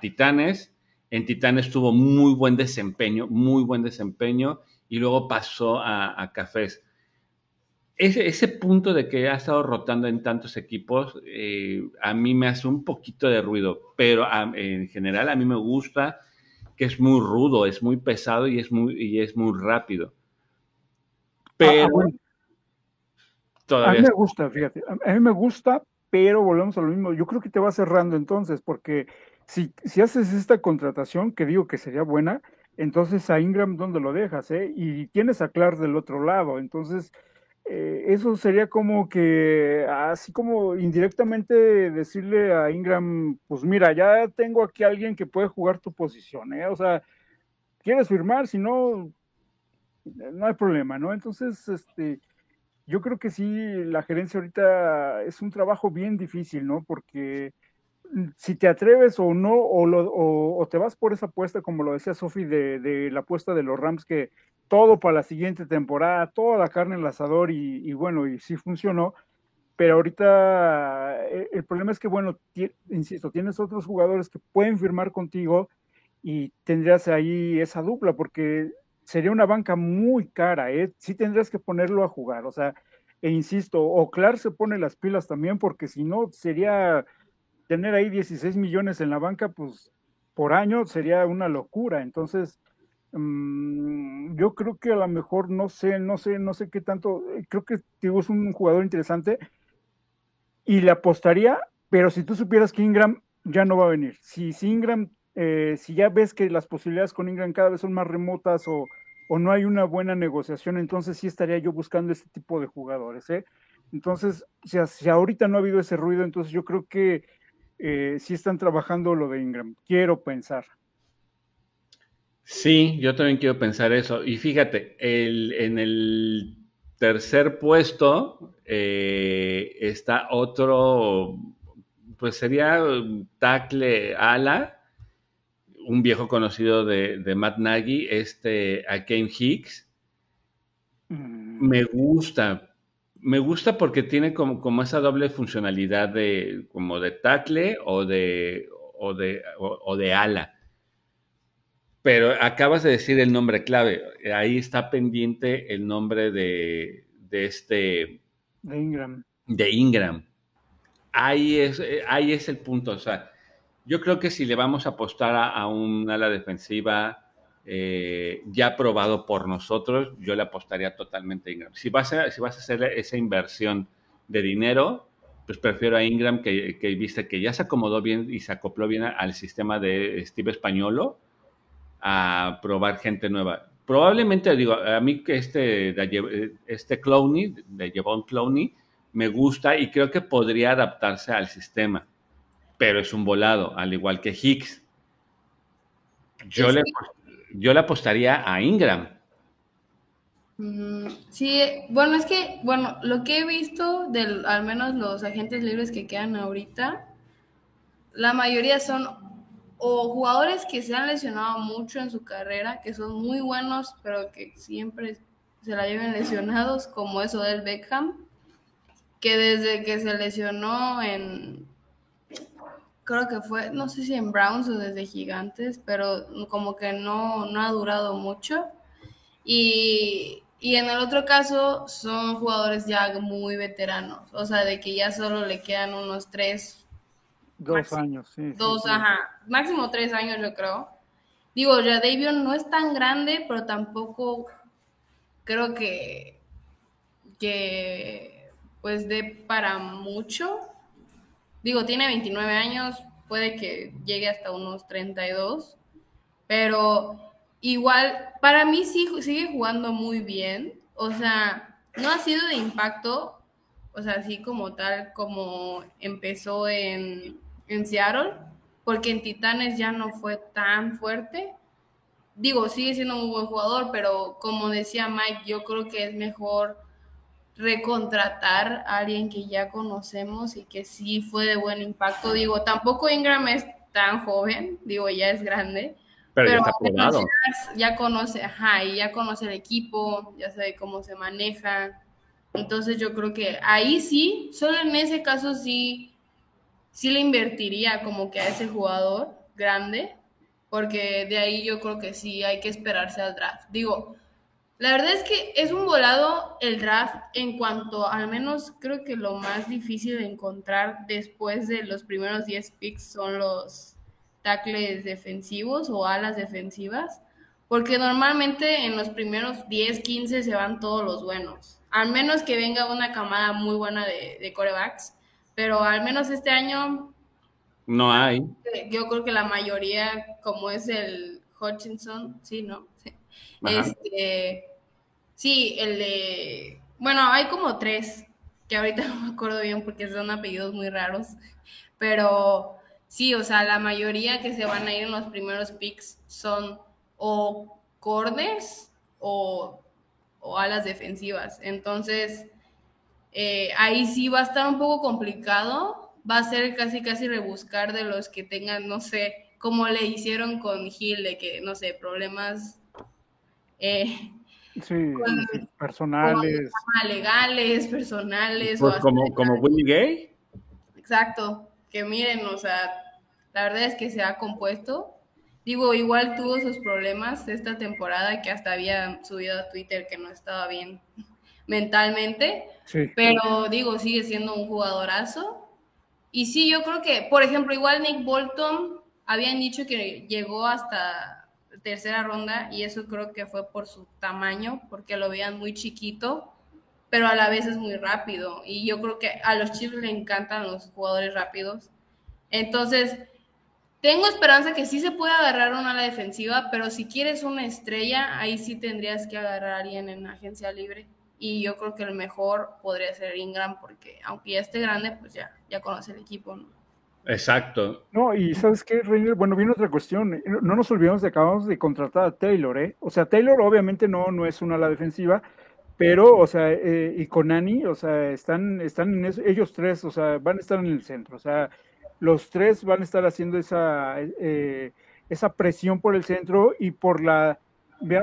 Titanes. En Titanes tuvo muy buen desempeño, muy buen desempeño, y luego pasó a, a Cafés ese, punto de que ha estado rotando en tantos equipos, eh, a mí me hace un poquito de ruido, pero en general a mí me gusta que es muy rudo, es muy pesado y es muy, y es muy rápido. Pero ah, todavía... A mí me gusta, fíjate, a mí me gusta, pero volvemos a lo mismo. Yo creo que te va cerrando entonces, porque si, si haces esta contratación, que digo que sería buena, entonces a Ingram, ¿dónde lo dejas? Eh? Y tienes a Clark del otro lado, entonces eh, eso sería como que, así como indirectamente decirle a Ingram, pues mira, ya tengo aquí a alguien que puede jugar tu posición, ¿eh? O sea, ¿quieres firmar? Si no, no hay problema, ¿no? Entonces, este, yo creo que sí, la gerencia ahorita es un trabajo bien difícil, ¿no? Porque si te atreves o no, o, te vas por esa apuesta, como lo decía Sofi, de, la apuesta de los Rams, que todo para la siguiente temporada, toda la carne en el asador y, bueno, y sí funcionó. Pero ahorita eh, el problema es que, bueno, insisto, tienes otros jugadores que pueden firmar contigo y tendrías ahí esa dupla, porque sería una banca muy cara, ¿eh? Sí tendrías que ponerlo a jugar, o sea, e insisto, o Clark se pone las pilas también, porque si no, sería tener ahí 16 millones en la banca, pues por año sería una locura. Entonces, Mm, yo creo que a lo mejor no sé, no sé, no sé qué tanto. Eh, creo que digo, es un jugador interesante y le apostaría, pero si tú supieras que Ingram ya no va a venir, si, Ingram, eh, si ya ves que las posibilidades con Ingram cada vez son más remotas o, o, no hay una buena negociación, entonces sí estaría yo buscando este tipo de jugadores. ¿eh? Entonces, si, si ahorita no ha habido ese ruido, entonces yo creo que eh, sí están trabajando lo de Ingram. Quiero pensar. Sí, yo también quiero pensar eso. Y fíjate, el, en el tercer puesto eh, está otro, pues sería tackle ala, un viejo conocido de, Matt Nagy, este Kane Hicks. Mm. Me gusta, me gusta porque tiene como, como, esa doble funcionalidad de como de tackle o de, o de, o de ala. Pero acabas de decir el nombre clave. Ahí está pendiente el nombre de, este. De Ingram. De Ingram. Ahí es, ahí es el punto. O sea, yo creo que si le vamos a apostar a, un ala defensiva eh, ya probado por nosotros, yo le apostaría totalmente a Ingram. Si vas a, si vas a hacer esa inversión de dinero, pues prefiero a Ingram que, viste que ya se acomodó bien y se acopló bien al sistema de Steve Españolo a probar gente nueva. Probablemente, digo, a mí que este, este Clowney, de Jevon Clowney, me gusta y creo que podría adaptarse al sistema, pero es un volado, al igual que Hicks. Yo, le, yo le apostaría a Ingram. Mm, sí, bueno, es que, bueno, lo que he visto de al menos los agentes libres que quedan ahorita, la mayoría son o jugadores que se han lesionado mucho en su carrera, que son muy buenos, pero que siempre se la lleven lesionados, como eso del Beckham, que desde que se lesionó en, creo que fue, no sé si en Browns o desde Gigantes, pero como que no, no ha durado mucho. Y, y en el otro caso son jugadores ya muy veteranos, o sea, de que ya solo le quedan unos tres. Dos años, sí. Dos, ajá, máximo tres años yo creo. Digo, ya Davion no es tan grande, pero tampoco creo que, que pues de para mucho. Digo, tiene 29 años, puede que llegue hasta unos 32, pero igual, para mí sí sigue jugando muy bien. O sea, no ha sido de impacto, o sea, así como tal, como empezó en, en Seattle, porque en Titanes ya no fue tan fuerte. Digo, sigue siendo un buen jugador, pero como decía Mike, yo creo que es mejor recontratar a alguien que ya conocemos y que sí fue de buen impacto. Digo, tampoco Ingram es tan joven, digo, ya es grande. Pero, ya está. Ya, conoce, ajá, y ya conoce el equipo, ya sabe cómo se maneja. Entonces yo creo que ahí sí, solo en ese caso sí, sí le invertiría como que a ese jugador grande, porque de ahí yo creo que sí hay que esperarse al draft. Digo, la verdad es que es un volado el draft en cuanto, al menos creo que lo más difícil de encontrar después de los primeros 10 picks son los tackles defensivos o alas defensivas, porque normalmente en los primeros 10, 15 se van todos los buenos, al menos que venga una camada muy buena de, de corebacks, pero al menos este año... No hay. Yo creo que la mayoría, como es el Hutchinson, sí, ¿no? Este, sí, el de, bueno, hay como tres, que ahorita no me acuerdo bien porque son apellidos muy raros, pero sí, o sea, la mayoría que se van a ir en los primeros picks son o corners o, o alas defensivas. Entonces, eh, ahí sí va a estar un poco complicado. Va a ser casi, casi rebuscar de los que tengan, no sé, como le hicieron con Gil, de que, no sé, problemas eh, sí, personales. legales, personales. Pues como, como Willie Gay. Exacto, que miren, o sea, la verdad es que se ha compuesto. Digo, igual tuvo sus problemas esta temporada que hasta había subido a Twitter que no estaba bien mentalmente, pero digo, sigue siendo un jugadorazo. Y sí, yo creo que, por ejemplo, igual Nick Bolton habían dicho que llegó hasta tercera ronda y eso creo que fue por su tamaño, porque lo veían muy chiquito, pero a la vez es muy rápido y yo creo que a los Chiefs le encantan los jugadores rápidos. Entonces, tengo esperanza que sí se puede agarrar una a la defensiva, pero si quieres una estrella, ahí sí tendrías que agarrar a alguien en agencia libre. Y yo creo que el mejor podría ser Ingram, porque aunque ya esté grande, pues ya, ya conoce el equipo, ¿no? Exacto. No, y ¿sabes qué, Reiner? Bueno, viene otra cuestión. No nos olvidemos de que acabamos de contratar a Taylor, ¿eh? O sea, Taylor obviamente no, no es una ala defensiva, pero, o sea, eh, y con Annie, o sea, están, están en eso, ellos tres, o sea, van a estar en el centro. O sea, los tres van a estar haciendo esa, eh, esa presión por el centro y por la,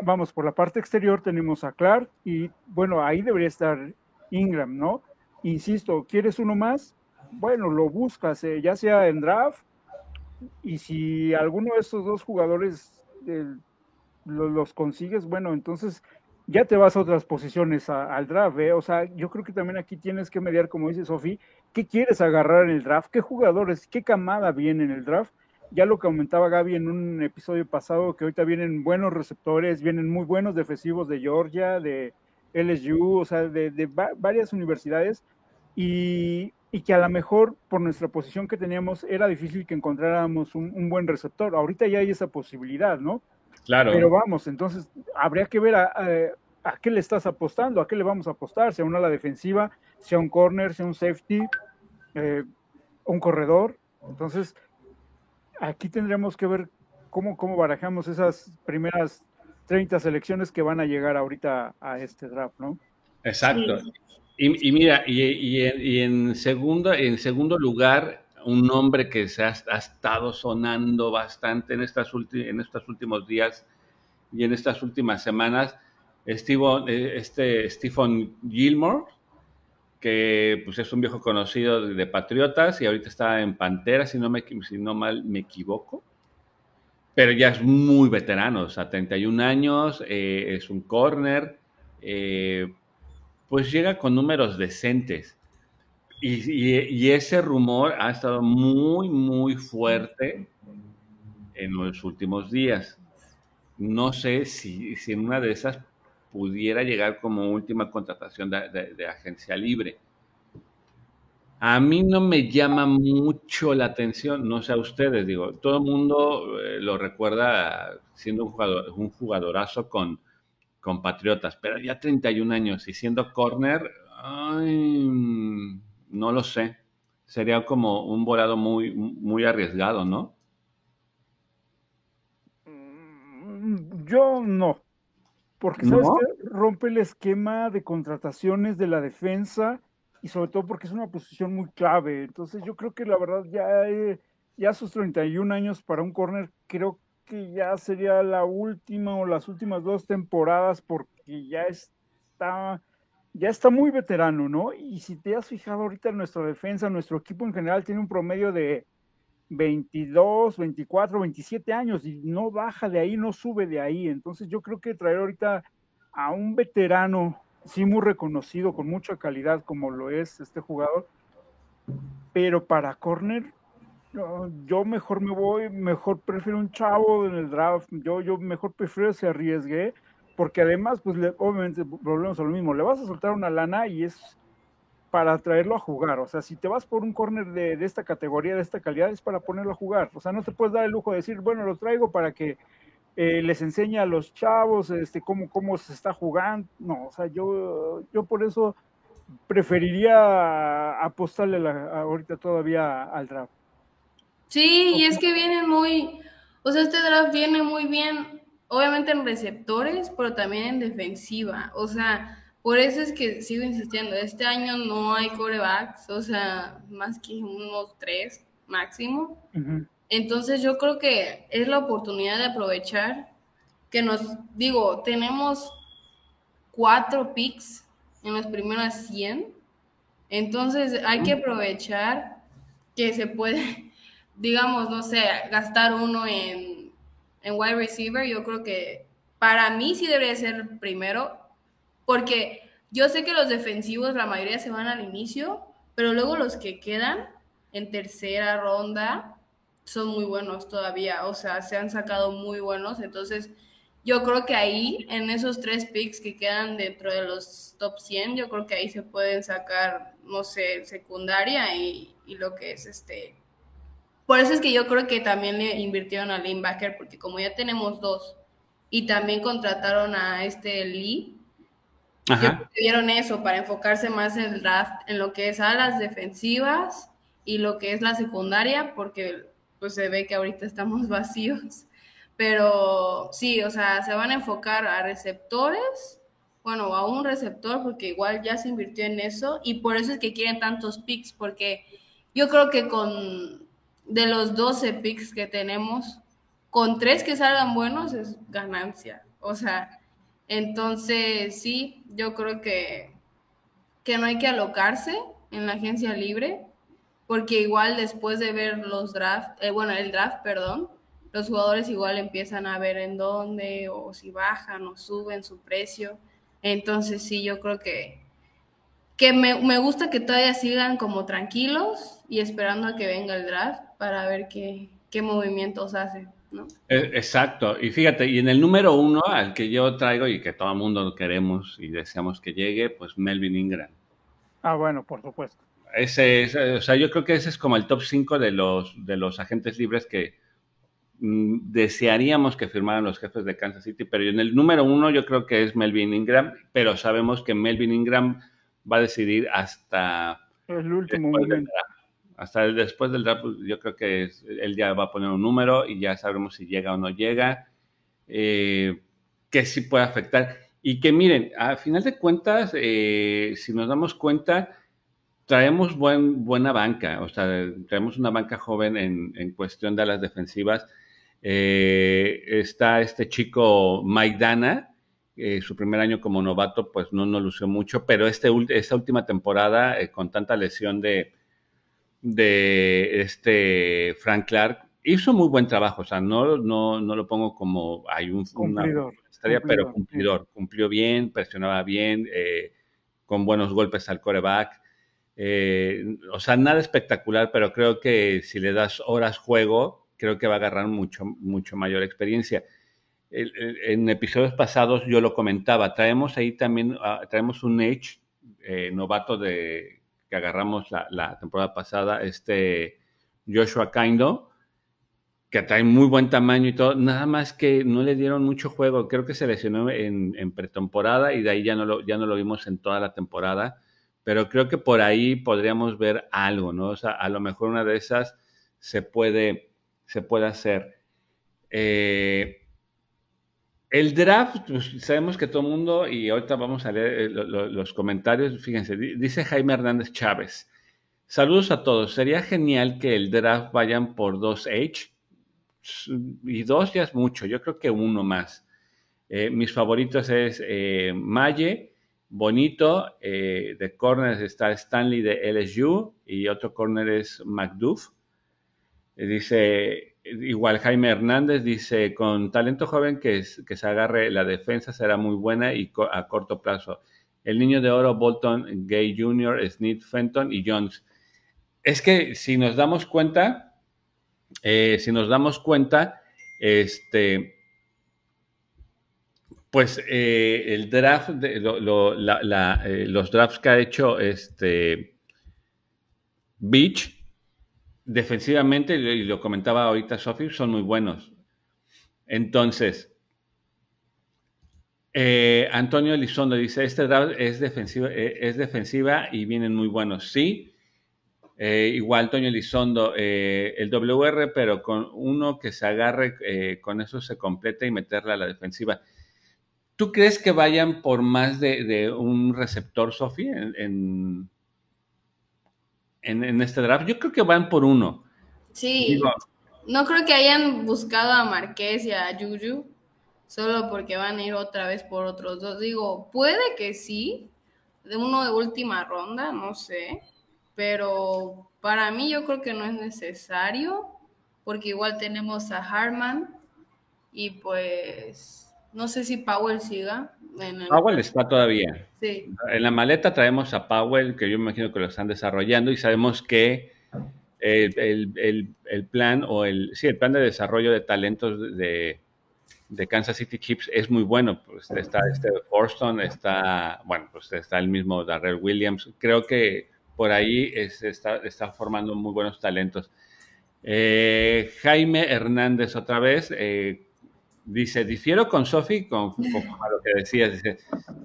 vamos, por la parte exterior tenemos a Clark y, bueno, ahí debería estar Ingram, ¿no? Insisto, ¿quieres uno más? Bueno, lo buscas, eh, ya sea en draft, y si alguno de esos dos jugadores eh, los consigues, bueno, entonces ya te vas a otras posiciones al draft, ¿eh? O sea, yo creo que también aquí tienes que mediar, como dice Sofi, ¿qué quieres agarrar en el draft? ¿Qué jugadores, qué camada viene en el draft? Ya lo comentaba Gaby en un episodio pasado, que ahorita vienen buenos receptores, vienen muy buenos defensivos de Georgia, de LSU, o sea, de, de varias universidades, y y que a lo mejor por nuestra posición que teníamos era difícil que encontráramos un, buen receptor. Ahorita ya hay esa posibilidad, ¿no? Claro. Pero vamos, entonces habría que ver a, a, qué le estás apostando, a qué le vamos a apostar, sea una la defensiva, sea un corner, sea un safety, eh, un corredor. Entonces, aquí tendremos que ver cómo, cómo barajamos esas primeras 30 selecciones que van a llegar ahorita a este draft, ¿no? Exacto. Y, mira, y, en, segundo, en segundo lugar, un nombre que se ha, estado sonando bastante en, estas en estos últimos días y en estas últimas semanas, Steve, eh, este Stephen Gilmore, que pues es un viejo conocido de, Patriotas y ahorita está en Pantera, si no, me, si no mal me equivoco. Pero ya es muy veterano, o sea, 31 años, eh, es un corner, eh, pues llega con números decentes. Y, ese rumor ha estado muy, muy fuerte en los últimos días. No sé si, en una de esas pudiera llegar como última contratación de agencia libre. A mí no me llama mucho la atención, no sé a ustedes, digo, todo el mundo eh, lo recuerda siendo un, jugador, un jugadorazo con, con Patriotas, pero ya 31 años y siendo corner, no lo sé. Sería como un volado muy, muy arriesgado, ¿no? Mm, yo no. Porque, ¿sabes Rompe el esquema de contrataciones de la defensa y sobre todo porque es una posición muy clave. Entonces yo creo que la verdad ya, eh, ya sus 31 años para un corner creo que ya sería la última o las últimas dos temporadas porque ya está ya está muy veterano, ¿no? Y si te has fijado ahorita en nuestra defensa, nuestro equipo en general tiene un promedio de 22, 24, 27 años y no baja de ahí, no sube de ahí. Entonces yo creo que traer ahorita a un veterano sí muy reconocido, con mucha calidad como lo es este jugador, pero para corner yo mejor me voy, mejor prefiero un chavo en el draft, yo, yo mejor prefiero se arriesgue, porque además, pues obviamente volvemos a lo mismo, le vas a soltar una lana y es para traerlo a jugar, o sea, si te vas por un corner de, de esta categoría, de esta calidad, es para ponerlo a jugar, o sea, no te puedes dar el lujo de decir, bueno, lo traigo para que eh, les enseña a los chavos este, cómo, cómo se está jugando. No, o sea, yo, yo por eso preferiría apostarle ahorita todavía al draft. Sí, y es que viene muy, o sea, este draft viene muy bien, obviamente en receptores, pero también en defensiva. O sea, por eso es que sigo insistiendo, este año no hay corebacks, o sea, más que unos tres máximo. Entonces yo creo que es la oportunidad de aprovechar que nos, digo, tenemos cuatro picks en las primeras 100. Entonces hay que aprovechar que se puede, digamos, no sé, gastar uno en, en wide receiver. Yo creo que para mí sí debería ser primero, porque yo sé que los defensivos, la mayoría se van al inicio, pero luego los que quedan en tercera ronda, son muy buenos todavía, o sea, se han sacado muy buenos, entonces yo creo que ahí, en esos tres picks que quedan dentro de los top 100, yo creo que ahí se pueden sacar, no sé, secundaria y, lo que es este... Por eso es que yo creo que también le invirtieron a linebacker, porque como ya tenemos dos, y también contrataron a este Lee, Ajá. vieron eso para enfocarse más en el draft, en lo que es alas defensivas y lo que es la secundaria, porque pues se ve que ahorita estamos vacíos. Pero sí, o sea, se van a enfocar a receptores, bueno, a un receptor, porque igual ya se invirtió en eso, y por eso es que quieren tantos picks, porque yo creo que con de los 12 picks que tenemos, con tres que salgan buenos es ganancia. O sea, entonces sí, yo creo que, que no hay que alocarse en la agencia libre porque igual después de ver los draft, eh, bueno, el draft, perdón, los jugadores igual empiezan a ver en dónde o si bajan o suben su precio. Entonces sí, yo creo que, que me, me gusta que todavía sigan como tranquilos y esperando a que venga el draft para ver qué, qué movimientos hacen. ¿no? E, exacto, y fíjate, y en el número uno al que yo traigo y que todo el mundo queremos y deseamos que llegue, pues Melvin Ingram. Ah, bueno, por supuesto. Ese, o sea, yo creo que ese es como el top 5 de los, de los agentes libres que mm, desearíamos que firmaran los jefes de Kansas City, pero en el número uno yo creo que es Melvin Ingram, pero sabemos que Melvin Ingram va a decidir hasta el último momento. Hasta después del draft, pues, yo creo que él ya va a poner un número y ya sabremos si llega o no llega, eh, que sí puede afectar. Y que miren, a final de cuentas, eh, si nos damos cuenta, traemos buen, buena banca, o sea, traemos una banca joven en, cuestión de las defensivas. Eh, está este chico Maidana, su primer año como novato, pues no nos lució mucho, pero este, esta última temporada, con tanta lesión de, de este Frank Clark hizo muy buen trabajo, o sea, no, no, no lo pongo como hay un, cumplidor, una pero cumplidor, cumplió bien, presionaba bien, eh, con buenos golpes al coreback. Eh, o sea, nada espectacular, pero creo que si le das horas juego, creo que va a agarrar mucho, mucho mayor experiencia. en episodios pasados yo lo comentaba, traemos ahí también, ah, traemos un Edge eh, novato de que agarramos la, temporada pasada, este Joshua Kaindo, que trae muy buen tamaño y todo, nada más que no le dieron mucho juego, creo que se lesionó en, en pretemporada y de ahí ya no, lo, ya no lo vimos en toda la temporada, pero creo que por ahí podríamos ver algo, ¿no? O sea, a lo mejor una de esas se puede, se puede hacer. Eh, el draft, pues, sabemos que todo el mundo, y ahorita vamos a leer eh, los comentarios, fíjense, dice Jaime Hernández Chávez. Saludos a todos. Sería genial que el draft vayan por dos H. Y dos ya es mucho, yo creo que uno más. Eh, mis favoritos es eh, Maye, Bonito, de corners está Stanley de LSU y otro corner es McDuff. dice Igual Jaime Hernández dice, con talento joven que, que se agarre la defensa será muy buena y a corto plazo. El niño de oro, Bolton, Gay Jr., Smith, Fenton y Jones. Es que si nos damos cuenta, eh, si nos damos cuenta, este, pues eh, el draft, de, eh, los drafts que ha hecho este Beach, defensivamente, y lo comentaba ahorita Sophie, son muy buenos. Entonces, eh, Antonio Elizondo dice, este draft es defensiva, eh, es defensiva y vienen muy buenos. Sí, eh, igual Antonio Elizondo, el WR, pero con uno que se agarre, con eso se completa y meterla a la defensiva. ¿Tú crees que vayan por más de, un receptor, Sofi, en, este draft. Yo creo que van por uno. Sí. no creo que hayan buscado a Marqués y a Juju solo porque van a ir otra vez por otros dos. Digo, puede que sí, de uno de última ronda, no sé, pero para mí yo creo que no es necesario porque igual tenemos a Harman y pues no sé si Powell siga. Powell está todavía. Sí. En la maleta traemos a Powell, que yo me imagino que lo están desarrollando, y sabemos que el, plan o el, sí, el plan de desarrollo de talentos de, Kansas City Chips es muy bueno. Pues está este Forston, está, bueno, pues está el mismo Darrell Williams. Creo que por ahí está, está, formando muy buenos talentos. Eh, Jaime Hernández otra vez, eh, Dice, difiero con Sofi con, lo que decías. Dice,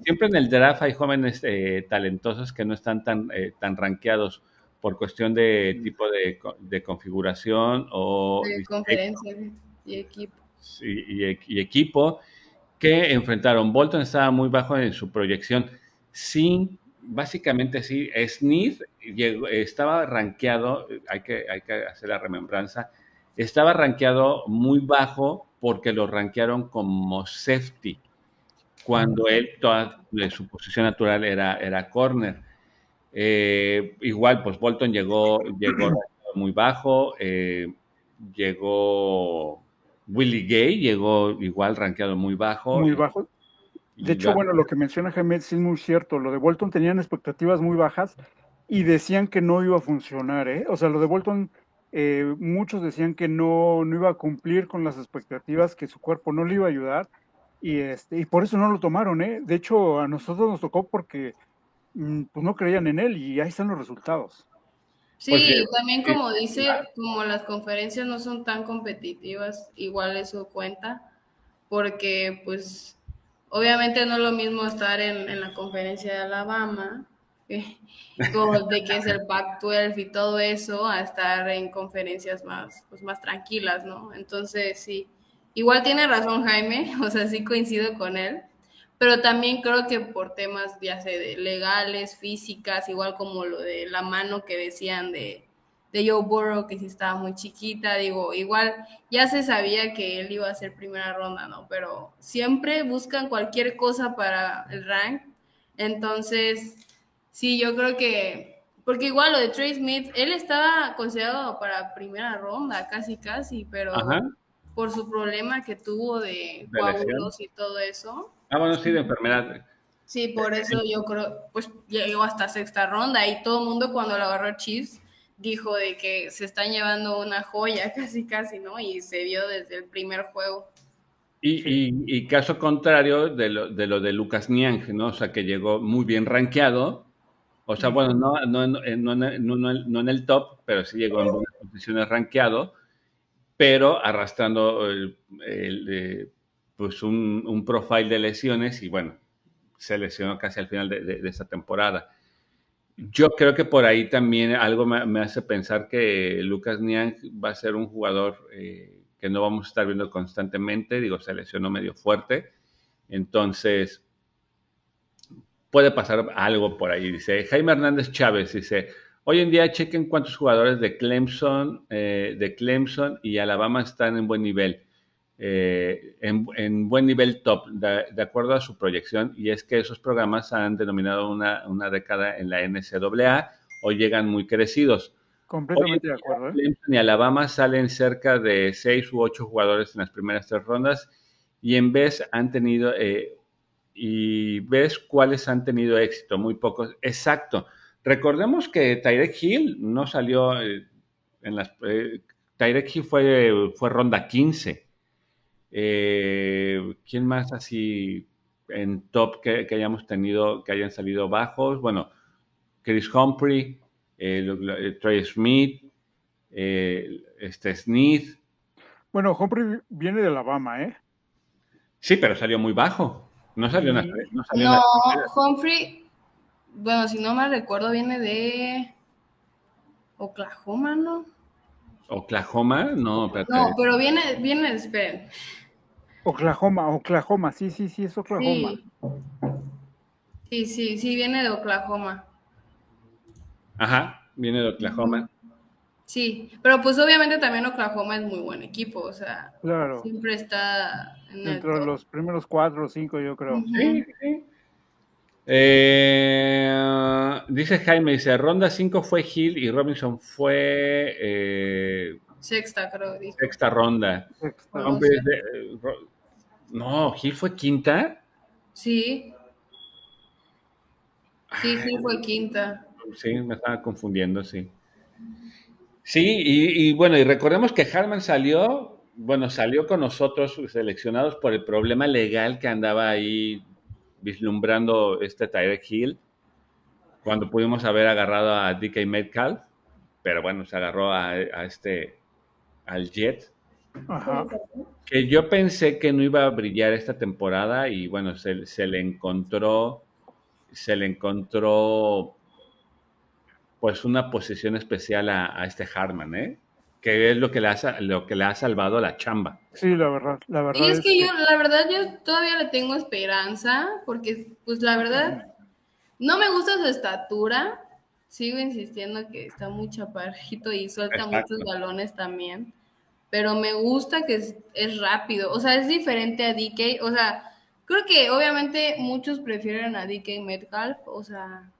siempre en el draft hay jóvenes eh, talentosos que no están tan, eh, tan rankeados por cuestión de tipo de, configuración o... De conferencia y equipo. y, equipo que enfrentaron. Bolton estaba muy bajo en su proyección. Sí, básicamente sí. Smith llegó, estaba rankeado, hay que, hay que hacer la remembranza, estaba rankeado muy bajo porque lo rankearon como safety, cuando él, toda su posición natural era, era corner. Eh, igual, pues Bolton llegó, llegó muy bajo, eh, llegó Willie Gay, llegó igual rankeado muy bajo. Muy bajo. De hecho, bueno, lo que menciona Jaime es muy cierto. Lo de Bolton tenían expectativas muy bajas y decían que no iba a funcionar, ¿eh? O sea, lo de Bolton eh, muchos decían que no, no iba a cumplir con las expectativas, que su cuerpo no le iba a ayudar, y, este, y por eso no lo tomaron. ¿eh? De hecho, a nosotros nos tocó porque mm, pues no creían en él, y ahí están los resultados. Sí, también como dice, como las conferencias no son tan competitivas, igual eso cuenta, porque pues obviamente no es lo mismo estar en, en la conferencia de Alabama, como de que es el Pac-12 y todo eso, a estar en conferencias más, pues, más tranquilas, ¿no? Entonces, sí, igual tiene razón Jaime, o sea, sí coincido con él, pero también creo que por temas, ya sé, de legales, físicas, igual como lo de la mano que decían de, de Joe Burrow, que sí estaba muy chiquita, digo, igual ya se sabía que él iba a ser primera ronda, ¿no? Pero siempre buscan cualquier cosa para el rank, entonces, sí, yo creo que, porque igual lo de Trey Smith, él estaba considerado para primera ronda, casi, casi, pero por su problema que tuvo de, de y todo eso, Ah, bueno, sí, de enfermedad. Sí, por eso yo creo, pues llegó hasta sexta ronda y todo el mundo cuando lo agarró Chiefs dijo de que se están llevando una joya casi casi, ¿no? Y se vio desde el primer juego. Y, caso contrario de lo, de lo de Lucas Niang, ¿no? O sea, que llegó muy bien rankeado. O sea, bueno, no, no, no, no, en el top, pero sí llegó en buenas posiciones rankeado, pero arrastrando el, el, pues un, un profile de lesiones y bueno, se lesionó casi al final de, de, esta temporada. Yo creo que por ahí también algo me, hace pensar que Lucas Niang va a ser un jugador eh, que no vamos a estar viendo constantemente, digo, se lesionó medio fuerte, entonces puede pasar algo por ahí. Dice Jaime Hernández Chávez, dice, hoy en día chequen cuántos jugadores de Clemson, eh, de Clemson y Alabama están en buen nivel. Eh, en, buen nivel top, de, acuerdo a su proyección, y es que esos programas han denominado una, una década en la NCAA o llegan muy crecidos. Completamente de acuerdo. ¿eh? Clemson y Alabama salen cerca de seis u ocho jugadores en las primeras tres rondas y en vez han tenido, eh, y ves cuáles han tenido éxito, muy pocos. Exacto. Recordemos que Tyrek Hill no salió en las... Tyrek Hill fue, fue ronda 15 eh, ¿Quién más así en top que, hayamos tenido, que hayan salido bajos? Bueno, Chris Humphrey, eh, Trey Smith, eh, este Smith. Bueno, Humphrey viene de Alabama, ¿eh? Sí, pero salió muy bajo. No salió, no, no Humphrey, bueno, si no me recuerdo, viene de Oklahoma, ¿no? Oklahoma, no, pero, no, pero viene, viene, esperen. Oklahoma, Oklahoma, sí, sí, sí, es Oklahoma. Sí, sí, sí, viene de Oklahoma. Ajá, viene de Oklahoma. Sí, pero pues obviamente también Oklahoma es muy buen equipo, o sea, claro. siempre está en dentro de los primeros cuatro o cinco, yo creo. Sí, sí. Eh, dice Jaime, dice, ronda 5 fue Hill y Robinson fue... Eh, sexta, creo. Sexta ronda. Sexta. No, Gil fue quinta. Sí. Sí, sí fue quinta. Sí, me estaba confundiendo, sí. Sí, y, bueno, y recordemos que Harman salió, bueno, salió con nosotros seleccionados por el problema legal que andaba ahí vislumbrando este Tyrek Hill, cuando pudimos haber agarrado a DK Metcalf, pero bueno, se agarró a este, al Jet, que yo pensé que no iba a brillar esta temporada y bueno, se, le encontró, se le encontró pues una posición especial a, este Harman, ¿eh? Que es lo que, le ha, lo que le ha salvado la chamba. Sí, la verdad, la verdad. Y es, que, yo, la verdad, yo todavía le tengo esperanza, porque pues la verdad, no me gusta su estatura, sigo insistiendo que está muy chaparrito y suelta muchos balones también pero me gusta que es, rápido. O sea, es diferente a DK. O sea, creo que obviamente muchos prefieren a DK Metcalf, o sea,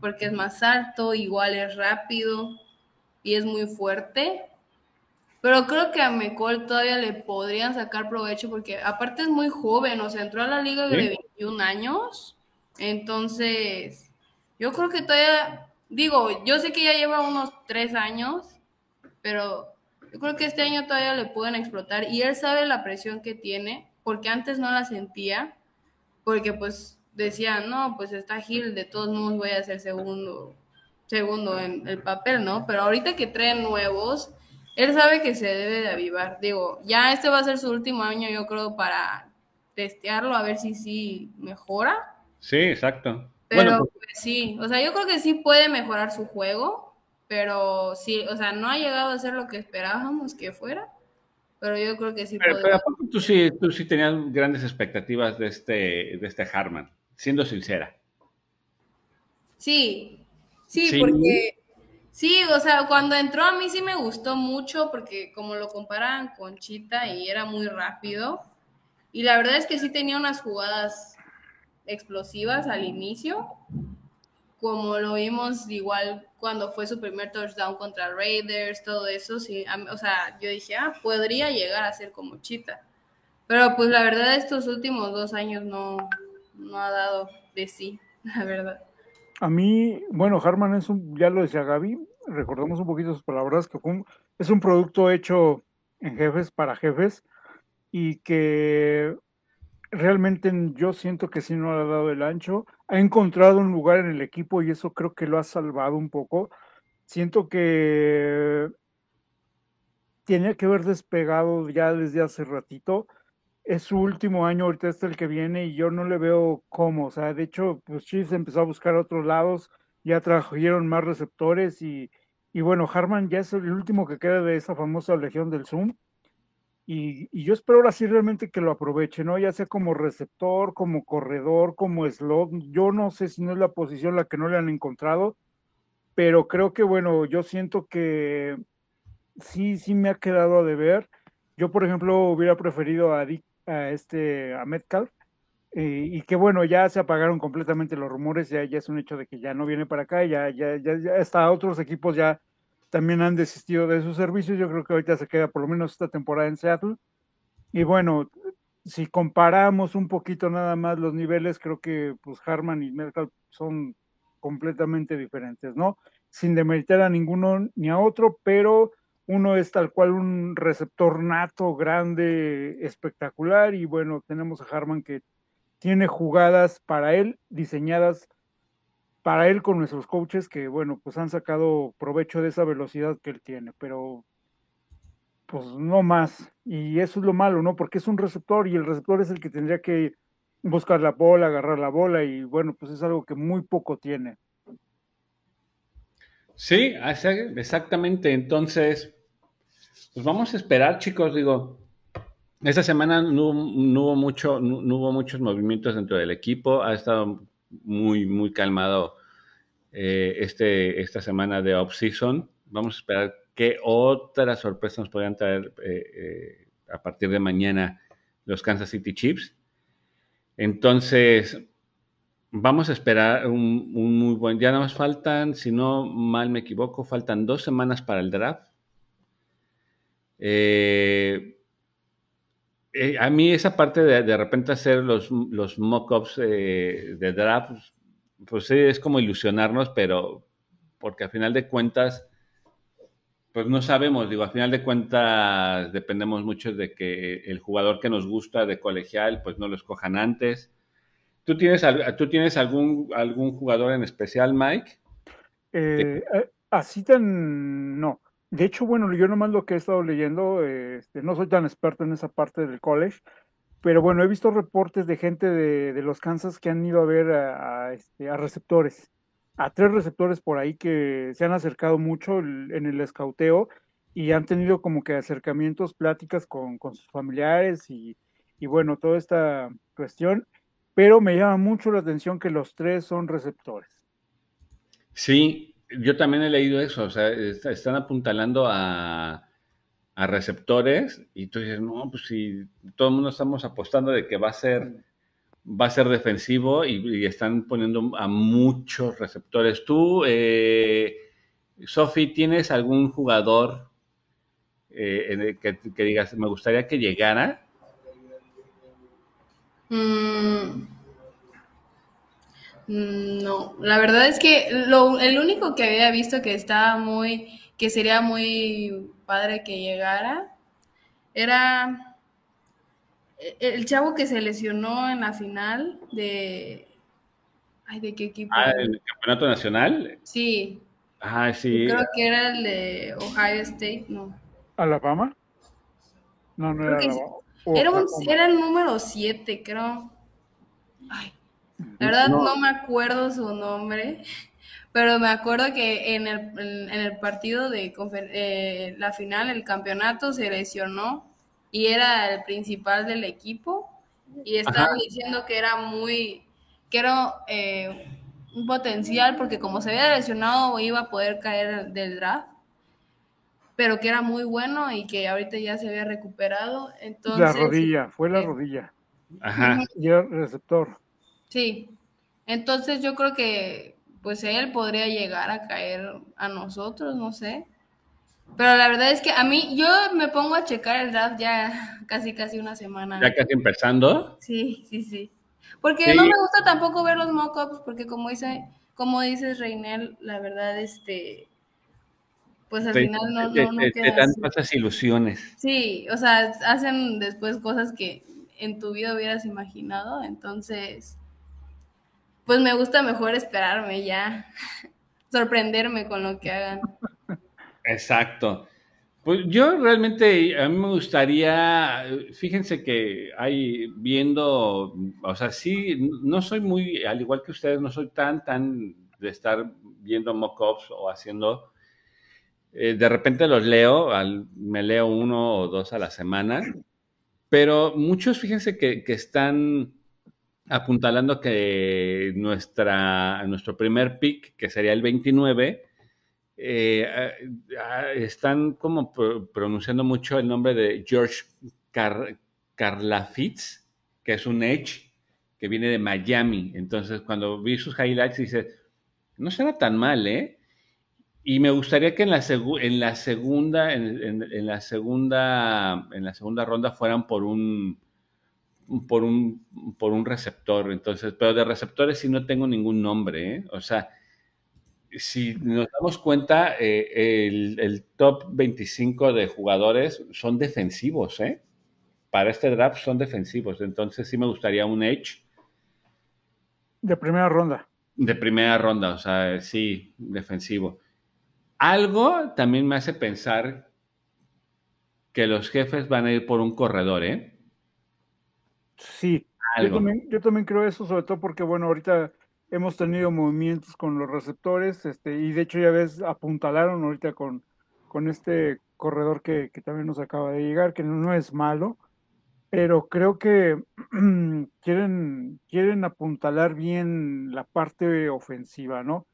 porque es más alto, igual es rápido y es muy fuerte. Pero creo que a McCall todavía le podrían sacar provecho porque aparte es muy joven, o sea, entró a la liga de 21 años. Entonces, yo creo que todavía, digo, yo sé que ya lleva unos 3 años, pero yo creo que este año todavía le pueden explotar y él sabe la presión que tiene, porque antes no la sentía, porque pues decía, no, pues está Gil, de todos modos voy a ser segundo. segundo en el papel, ¿no? Pero ahorita que traen nuevos, él sabe que se debe de avivar. Digo, ya este va a ser su último año, yo creo, para testearlo, a ver si sí mejora. Sí, exacto. Pero pues, pues, sí, o sea, yo creo que sí puede mejorar su juego, pero sí, o sea, no ha llegado a ser lo que esperábamos que fuera, pero yo creo que sí pero, puede. Pero tú sí, tú sí tenías grandes expectativas de este, de este Harman, siendo sincera. Sí, sí, porque sí, o sea, cuando entró a mí sí me gustó mucho porque como lo comparaban con Chita y era muy rápido. Y la verdad es que sí tenía unas jugadas explosivas al inicio, como lo vimos igual cuando fue su primer touchdown contra Raiders, todo eso, sí, o sea, yo dije, ah, podría llegar a ser como Chita. Pero pues la verdad estos últimos dos años no, no ha dado de sí, la verdad. A mí, bueno, Harman es un, ya lo decía Gaby, recordamos un poquito sus palabras, que es un producto hecho en jefes para jefes y que realmente yo siento que sí no le ha dado el ancho. Ha encontrado un lugar en el equipo y eso creo que lo ha salvado un poco. Siento que tiene que haber despegado ya desde hace ratito. Es su último año, ahorita es el que viene y yo no le veo cómo. O sea, de hecho, pues Chiefs empezó a buscar otros lados, ya trajeron más receptores y, y bueno, Harman ya es el último que queda de esa famosa legión del Zoom y, yo espero ahora sí realmente que lo aproveche, ¿no? Ya sea como receptor, como corredor, como slot. Yo no sé si no es la posición la que no le han encontrado, pero creo que, bueno, yo siento que sí, sí me ha quedado a deber. Yo, por ejemplo, hubiera preferido a, a este, a Metcalf, eh, y que bueno, ya se apagaron completamente los rumores, ya, ya es un hecho de que ya no viene para acá, ya, ya, ya, ya hasta otros equipos ya también han desistido de sus servicios. Yo creo que ahorita se queda por lo menos esta temporada en Seattle. Y bueno, si comparamos un poquito nada más los niveles, creo que pues Harman y Merkel son completamente diferentes, ¿no? Sin demeritar a ninguno ni a otro, pero uno es tal cual un receptor nato, grande, espectacular, y bueno, tenemos a Harman que tiene jugadas para él diseñadas para él con nuestros coaches que, bueno, pues han sacado provecho de esa velocidad que él tiene, pero pues no más. Y eso es lo malo, ¿no? Porque es un receptor y el receptor es el que tendría que buscar la bola, agarrar la bola y bueno, pues es algo que muy poco tiene. Sí, exactamente. Entonces, pues vamos a esperar, chicos. Digo, esta semana no, hubo mucho, no, hubo muchos movimientos dentro del equipo. Ha estado muy, muy calmado eh, este, esta semana de off-season. Vamos a esperar qué otras sorpresas nos podrían traer eh, eh, a partir de mañana los Kansas City Chiefs. Entonces, vamos a esperar un, muy buen. Ya nos faltan, si no mal me equivoco, faltan dos semanas para el draft. A mí esa parte de de repente hacer los, los mock-ups de draft pues sí, es como ilusionarnos, pero porque al final de cuentas, pues no sabemos, digo, al final de cuentas dependemos mucho de que el jugador que nos gusta de colegial, pues no lo escojan antes. ¿Tú tienes, ¿tú tienes algún, algún jugador en especial, Mike? Eh, eh, así tan, no. De hecho, bueno, yo nomás lo que he estado leyendo, este, no soy tan experto en esa parte del college, pero bueno, he visto reportes de gente de, los Kansas que han ido a ver a, este, a, receptores, a tres receptores por ahí que se han acercado mucho en el escauteo y han tenido como que acercamientos, pláticas con, sus familiares y, bueno, toda esta cuestión, pero me llama mucho la atención que los tres son receptores. Sí, yo también he leído eso, o sea, están apuntalando a a receptores y tú dices, no, pues si todo el mundo estamos apostando de que va a ser, va a ser defensivo y, están poniendo a muchos receptores. Tú, eh, Sofi, ¿tienes algún jugador eh, que, digas, me gustaría que llegara? Mm, no, la verdad es que lo, el único que había visto que estaba muy, que sería muy padre que llegara, era e-, el chavo que se lesionó en la final de... Ay, ¿de qué equipo? Ah, el campeonato nacional. Sí. Ah, sí. Creo que era el de Ohio State, no. ¿Alabama? No, no era Alabama. Era, un- era el número 7, creo. Ay, la verdad No. no. me acuerdo su nombre, pero me acuerdo que en el, en, en el partido de confer- eh, la final, el campeonato, se lesionó y era el principal del equipo y estaban Ajá. diciendo que era muy, que era eh, un potencial porque como se había lesionado iba a poder caer del draft pero que era muy bueno y que ahorita ya se había recuperado. Entonces, La rodilla, fue la eh, rodilla. Ajá. Y era receptor. Sí. Entonces yo creo que pues él podría llegar a caer a nosotros, no sé. Pero la verdad es que a mí, yo me pongo a checar el draft ya casi casi una semana. Ya casi empezando. Sí, sí, sí. Porque Sí. no me gusta tampoco ver los mock-ups, porque como dice, como dices Reinel, la verdad, este, pues al Te, final no, te- no, no te- dan así. falsas ilusiones. Sí, o sea, hacen después cosas que en tu vida hubieras imaginado, entonces, pues me gusta mejor esperarme ya, sorprenderme con lo que hagan. Exacto. Pues yo realmente, a mí me gustaría, fíjense que hay viendo, o sea, sí, no soy muy, al igual que ustedes, no soy tan, tan de estar viendo mock-ups o haciendo, eh, de repente los leo, al- me leo uno o dos a la semana, pero muchos, fíjense que, que están apuntalando que nuestra, nuestro primer pick, que sería el 29, eh, ah, están como pro- pronunciando mucho el nombre de George Car Karlafitz, que es un Edge que viene de Miami. Entonces, cuando vi sus highlights, dice, no será tan mal, ¿eh? Y me gustaría que en la, en la segunda, en, en- en la segunda, en la segunda ronda fueran por un, por un, por un receptor. Entonces, pero de receptores sí no tengo ningún nombre, ¿eh? O sea, si nos damos cuenta, eh, el, el top 25 de jugadores son defensivos, ¿eh? Para este draft son defensivos. Entonces sí me gustaría un Edge De primera ronda. de primera ronda, o sea, sí, defensivo. Algo también me hace pensar que los jefes van a ir por un corredor, ¿eh? Sí. Yo también, yo también creo eso, sobre todo porque, bueno, ahorita hemos tenido movimientos con los receptores, este, y de hecho ya ves, apuntalaron ahorita con, con este corredor que, que también nos acaba de llegar, que no es malo, pero creo que quieren, quieren apuntalar bien la parte ofensiva, ¿no?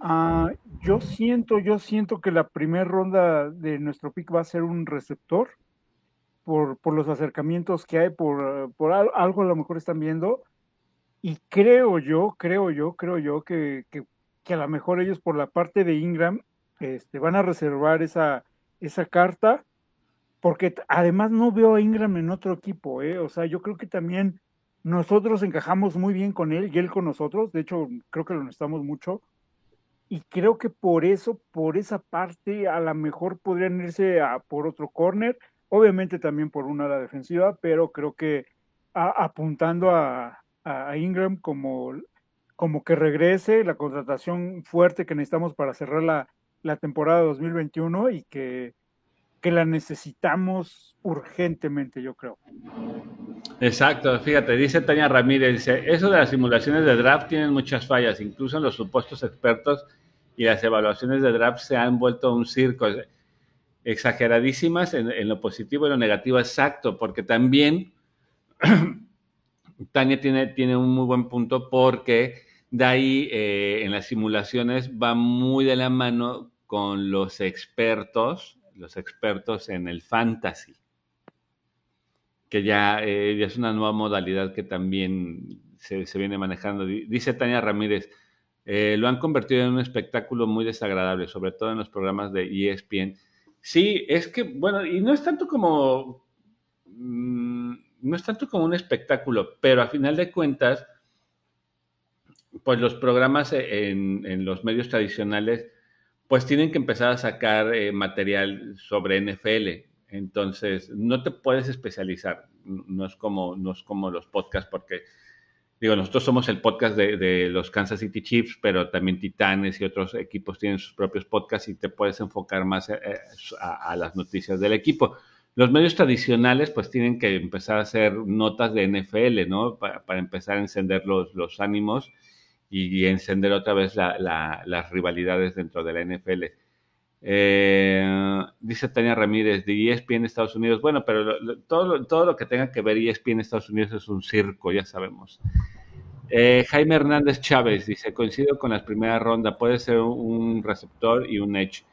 Ah, yo siento, yo siento que la primera ronda de nuestro pick va a ser un receptor por, por los acercamientos que hay, por, por al- algo a lo mejor están viendo. Y creo yo, creo yo, creo yo que, que, que a lo mejor ellos por la parte de Ingram este, van a reservar esa, esa carta, porque además no veo a Ingram en otro equipo, ¿eh? O sea, yo creo que también nosotros encajamos muy bien con él y él con nosotros, de hecho creo que lo necesitamos mucho. Y creo que por eso, por esa parte, a lo mejor podrían irse a, por otro corner, obviamente también por una ala defensiva, pero creo que apuntando a, a Ingram como, como que regrese la contratación fuerte que necesitamos para cerrar la, la temporada 2021 y que, que la necesitamos urgentemente, yo creo. Exacto, fíjate, dice Tania Ramírez, dice, eso de las simulaciones de draft tienen muchas fallas, incluso en los supuestos expertos y las evaluaciones de draft se han vuelto un circo, exageradísimas en, lo positivo y lo negativo, exacto, porque también Tania tiene, tiene un muy buen punto porque de ahí eh, en las simulaciones va muy de la mano con los expertos, los expertos en el fantasy que ya, eh, es una nueva modalidad que también se, se viene manejando. Di- Dice Tania Ramírez, eh, lo han convertido en un espectáculo muy desagradable, sobre todo en los programas de ESPN. Sí, es que, bueno, y no es tanto como, mm, no es tanto como un espectáculo, pero a final de cuentas, pues los programas en, en los medios tradicionales, pues tienen que empezar a sacar eh, material sobre NFL. Entonces, no te puedes especializar. No es como, no es como los podcasts, porque digo, nosotros somos el podcast de, los Kansas City Chiefs, pero también Titanes y otros equipos tienen sus propios podcasts y te puedes enfocar más eh, a, las noticias del equipo. Los medios tradicionales pues tienen que empezar a hacer notas de NFL, ¿no? Para, empezar a encender los ánimos y, encender otra vez las rivalidades dentro de la NFL. Eh, dice Tania Ramírez de ESPN Estados Unidos. Bueno, pero todo, todo lo que tenga que ver ESPN Estados Unidos es un circo, ya sabemos. Eh, Jaime Hernández Chávez dice, coincido con la primera ronda, puede ser un receptor y un edge.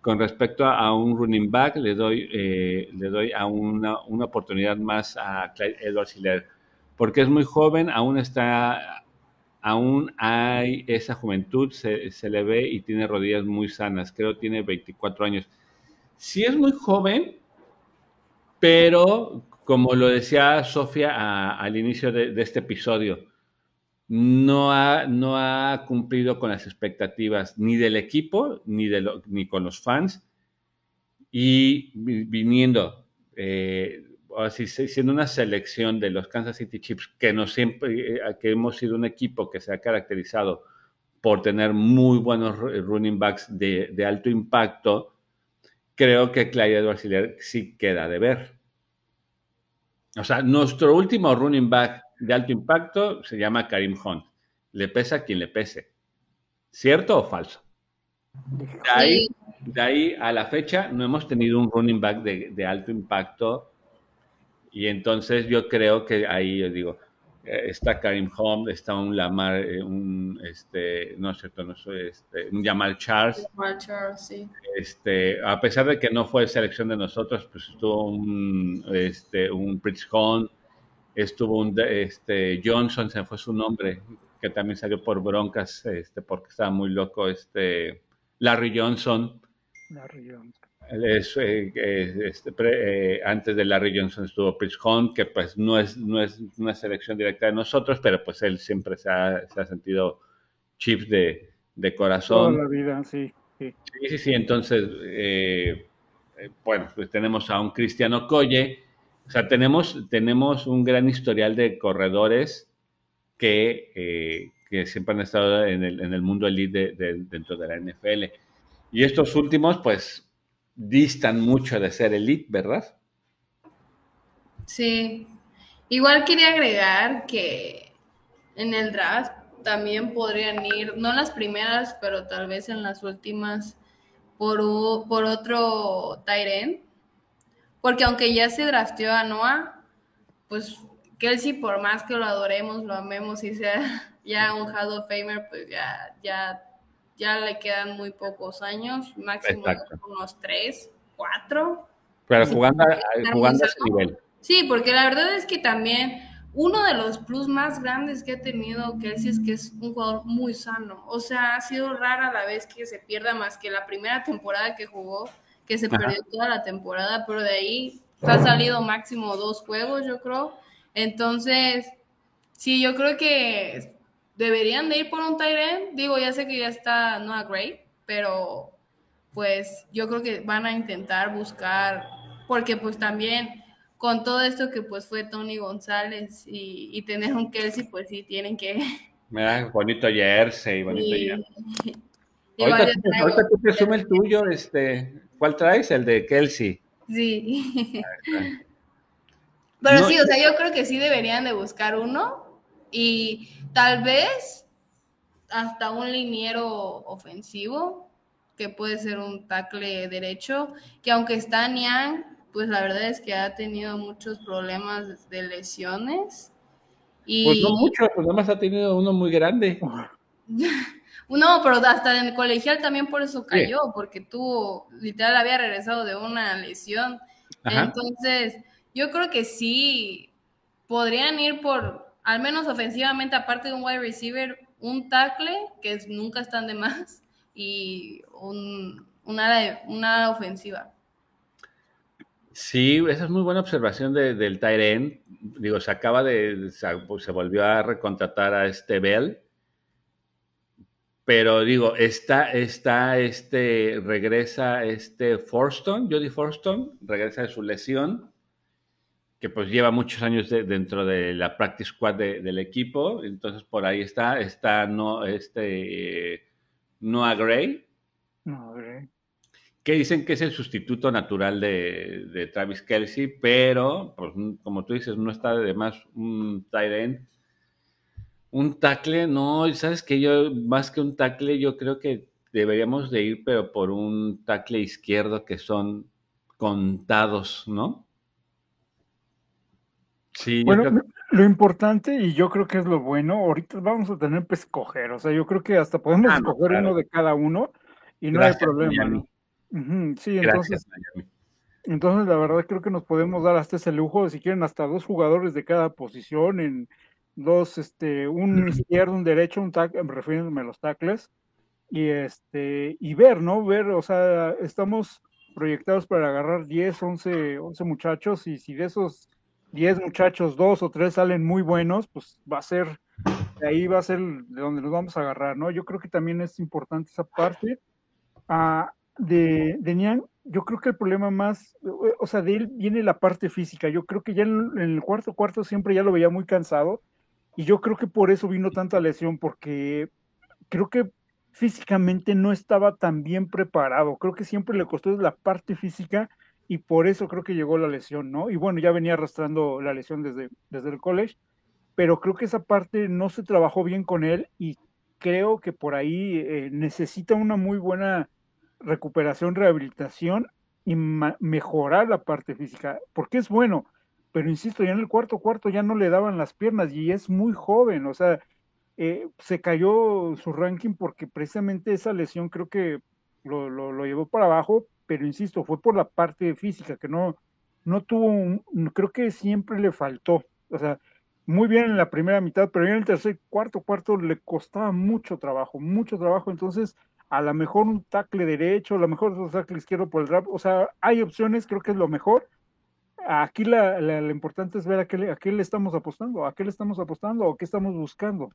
Con respecto a, un running back, le doy, eh, le doy a una, una, oportunidad más a Clyde Edwards Hiller, porque es muy joven, aún está aún hay esa juventud, se, le ve y tiene rodillas muy sanas, creo tiene 24 años. Sí es muy joven, pero como lo decía Sofía al inicio de, este episodio, no ha, no ha cumplido con las expectativas ni del equipo ni, de ni con los fans. Y viniendo eh, así siendo una selección de los Kansas City Chiefs, que, no siempre, eh, que hemos sido un equipo que se ha caracterizado por tener muy buenos running backs de, alto impacto, creo que Clyde Edwards sí queda de ver. O sea, nuestro último running back de alto impacto se llama Karim Hunt. Le pesa quien le pese. ¿Cierto o falso? De ahí, a la fecha no hemos tenido un running back de, de alto impacto y entonces yo creo que ahí, yo digo, eh, está Karim Home, está un Lamar, eh, un, este, no es cierto, no soy, este, un Jamal Charles. Jamal Charles, sí. Este, a pesar de que no fue selección de nosotros, pues estuvo un, este, un Prince Home, estuvo un, este, Johnson, se fue su nombre, que también salió por broncas, este, porque estaba muy loco, este, Larry Johnson. Larry Johnson. Eh, este, eh, antes de Larry Johnson estuvo Chris Hunt, que pues no es, no es una selección directa de nosotros, pero pues él siempre se ha, se ha sentido chips de, de, corazón. Toda la vida, sí. Sí, sí, sí. Entonces, eh, bueno, pues tenemos a un Cristiano Colle. O sea, tenemos, tenemos un gran historial de corredores que, que siempre han estado en el, en el mundo elite dentro de la NFL. Y estos últimos, pues, distan mucho de ser elite, ¿verdad? Sí. Igual quería agregar que en el draft también podrían ir, no las primeras, pero tal vez en las últimas, por, por otro Tyren. Porque aunque ya se drafteó a Noah, pues Kelsey, por más que lo adoremos, lo amemos y sea ya un Hall of Famer, pues ya, ya ya le quedan muy pocos años, máximo unos tres, cuatro. Pero jugando, jugando a ese nivel. Sí, porque la verdad es que también uno de los plus más grandes que ha tenido Kelsey es que es un jugador muy sano. O sea, ha sido rara la vez que se pierda más que la primera temporada que jugó, que se perdió toda la temporada, pero de ahí ha salido máximo dos juegos, yo creo. Entonces, sí, yo creo que deberían de ir por un Tyrant. Digo, ya sé que ya está Noah Gray, pero pues yo creo que van a intentar buscar, porque pues también con todo esto que pues fue Tony González y, tener un Kelsey, pues sí tienen que... Mira, bonito jersey, bonito jersey. ahorita, tú presume el tuyo, este, ¿cuál traes? El de Kelsey. Sí. Pero sí, o sea, yo creo que sí deberían de buscar uno y Tal vez hasta un liniero ofensivo, que puede ser un tackle derecho, que aunque está Niang, pues la verdad es que ha tenido muchos problemas de lesiones. Y... Pues no mucho, pues nada más ha tenido uno muy grande. no, pero hasta en el colegial también por eso cayó, porque tuvo, literal, había regresado de una lesión. Entonces, yo creo que sí podrían ir por al menos ofensivamente, aparte de un wide receiver, un tackle, que nunca están de más, y un, una, una ofensiva. Sí, esa es muy buena observación del Tyren. Digo, se acaba de, se, volvió a recontratar a este Bell. Pero digo, está, está este, regresa este Forston, Jody Forston, regresa de su lesión que pues lleva muchos años dentro de la practice squad del equipo, entonces por ahí está, está no, este, Noah Gray. Noah Gray. Que dicen que es el sustituto natural de, Travis Kelsey, pero, pues, como tú dices, no está de más un tight end. Un tackle, no, sabes que yo, más que un tackle, yo creo que deberíamos de ir, pero por un tackle izquierdo que son contados, ¿no? Sí, bueno, lo importante, y yo creo que es lo bueno, ahorita vamos a tener que escoger, o sea, yo creo que hasta podemos ah, escoger uno de cada uno y no hay problema. sí, entonces, entonces la verdad creo que nos podemos dar hasta ese lujo, si quieren, hasta dos jugadores de cada posición, en dos, este, un izquierdo, un derecho, un tackle, refiriéndome a los tackles, y este, y ver, ¿no? Ver, o sea, estamos proyectados para agarrar 10, 11, 11 muchachos, y si de esos 10 muchachos, dos o tres salen muy buenos, pues va a ser, de ahí va a ser de donde nos vamos a agarrar, ¿no? Yo creo que también es importante esa parte. Ah, de, de yo creo que el problema más, o sea, de él viene la parte física. Yo creo que ya en, el cuarto cuarto siempre ya lo veía muy cansado y yo creo que por eso vino tanta lesión, porque creo que físicamente no estaba tan bien preparado. Creo que siempre le costó la parte física y por eso creo que llegó la lesión, ¿no? Y bueno, ya venía arrastrando la lesión desde, desde el college, pero creo que esa parte no se trabajó bien con él y creo que por ahí eh, necesita una muy buena recuperación, rehabilitación y mejorar la parte física, porque es bueno, pero insisto, ya en el cuarto cuarto ya no le daban las piernas y es muy joven, o sea, eh, se cayó su ranking porque precisamente esa lesión creo que lo, lo, lo llevó para abajo, pero insisto, fue por la parte física, que no, no tuvo, un, creo que siempre le faltó, o sea, muy bien en la primera mitad, pero en el tercer, cuarto, cuarto le costaba mucho trabajo, mucho trabajo, entonces a lo mejor un tackle derecho, a lo mejor un tackle izquierdo por el rap, o sea, hay opciones, creo que es lo mejor. Aquí la, lo importante es ver a qué, a qué le estamos apostando, a qué le estamos apostando o qué estamos buscando.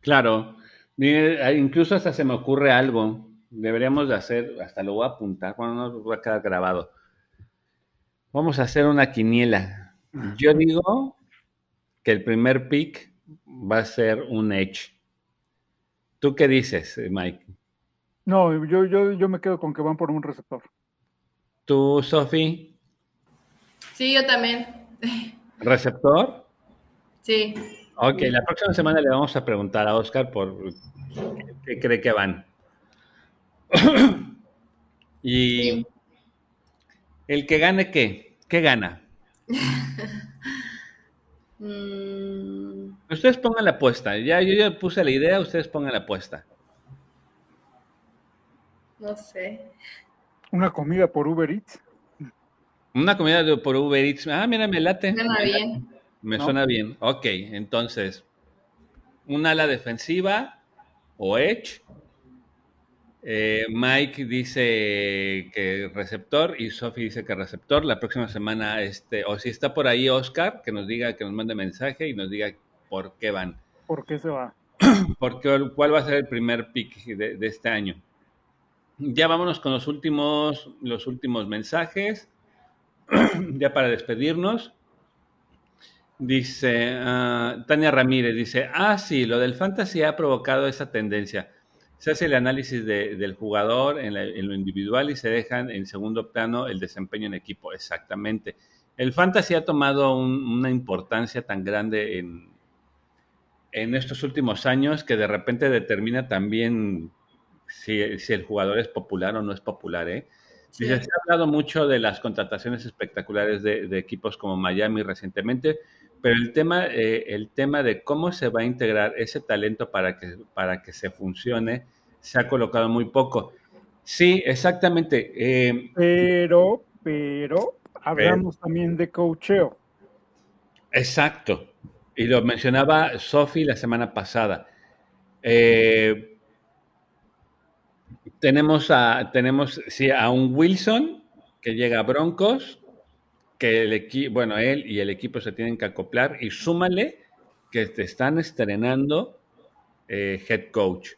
Claro, incluso hasta se me ocurre algo deberíamos de hacer, hasta lo voy a apuntar, bueno, no va a quedar grabado. Vamos a hacer una quiniela. Yo digo que el primer pick va a ser un Edge. ¿Tú qué dices, Mike? No, yo, yo, yo me quedo con que van por un receptor. ¿Tú, Sofi? Sí, yo también. ¿Receptor? Sí. Ok, la próxima semana le vamos a preguntar a Oscar por qué cree que van. Y el que gane, ¿qué? ¿Qué gana? Mm. ustedes pongan la apuesta. Ya yo ya puse la idea, ustedes pongan la apuesta. No sé. Una comida por Uber Eats. Una comida por Uber Eats. Ah, mira, me late. Me suena bien. Me suena bien. Ok, entonces, un ala defensiva o Edge eh, Mike dice que receptor y Sophie dice que receptor. La próxima semana, este, o si está por ahí Oscar, que nos diga, que nos mande mensaje y nos diga por qué van. ¿Por qué se va? Porque, ¿Cuál va a ser el primer pick de, este año? Ya vámonos con los últimos, los últimos mensajes. ya para despedirnos. Dice ah, Tania Ramírez, dice, ah, sí, lo del fantasy ha provocado esa tendencia se hace el análisis del jugador en, lo individual y se dejan en segundo plano el desempeño en equipo. Exactamente. El fantasy ha tomado una importancia tan grande en, en estos últimos años que de repente determina también si, el jugador es popular o no es popular. ¿eh? Se ha hablado mucho de las contrataciones espectaculares de, equipos como Miami recientemente, pero el tema, eh, el tema de cómo se va a integrar ese talento para que, para que se funcione se ha colocado muy poco. Sí, exactamente. Eh, pero, pero, hablamos también de cocheo. Exacto. Y lo mencionaba Sofi la semana pasada. Eh, tenemos a, tenemos, sí, a un Wilson que llega a Broncos, que el equipo, bueno, él y el equipo se tienen que acoplar y súmale que te están estrenando eh, head coach.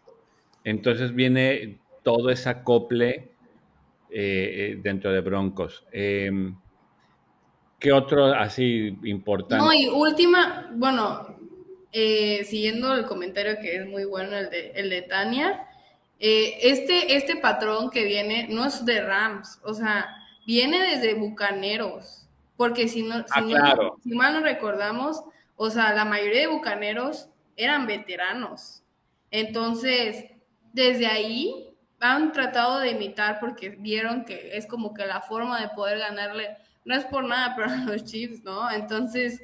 Entonces viene todo ese acople eh, dentro de Broncos. Em, ¿Qué otro así importante? No, y última, bueno, eh, siguiendo el comentario que es muy bueno, el de, el de Tania, eh, este, este patrón que viene no es de Rams, o sea, viene desde Bucaneros, porque si, no, si, Ah, si mal no recordamos, o sea, la mayoría de Bucaneros eran veteranos. Entonces, desde ahí han tratado de imitar porque vieron que es como que la forma de poder ganarle, no es por nada, pero a los Chiefs, ¿no? Entonces,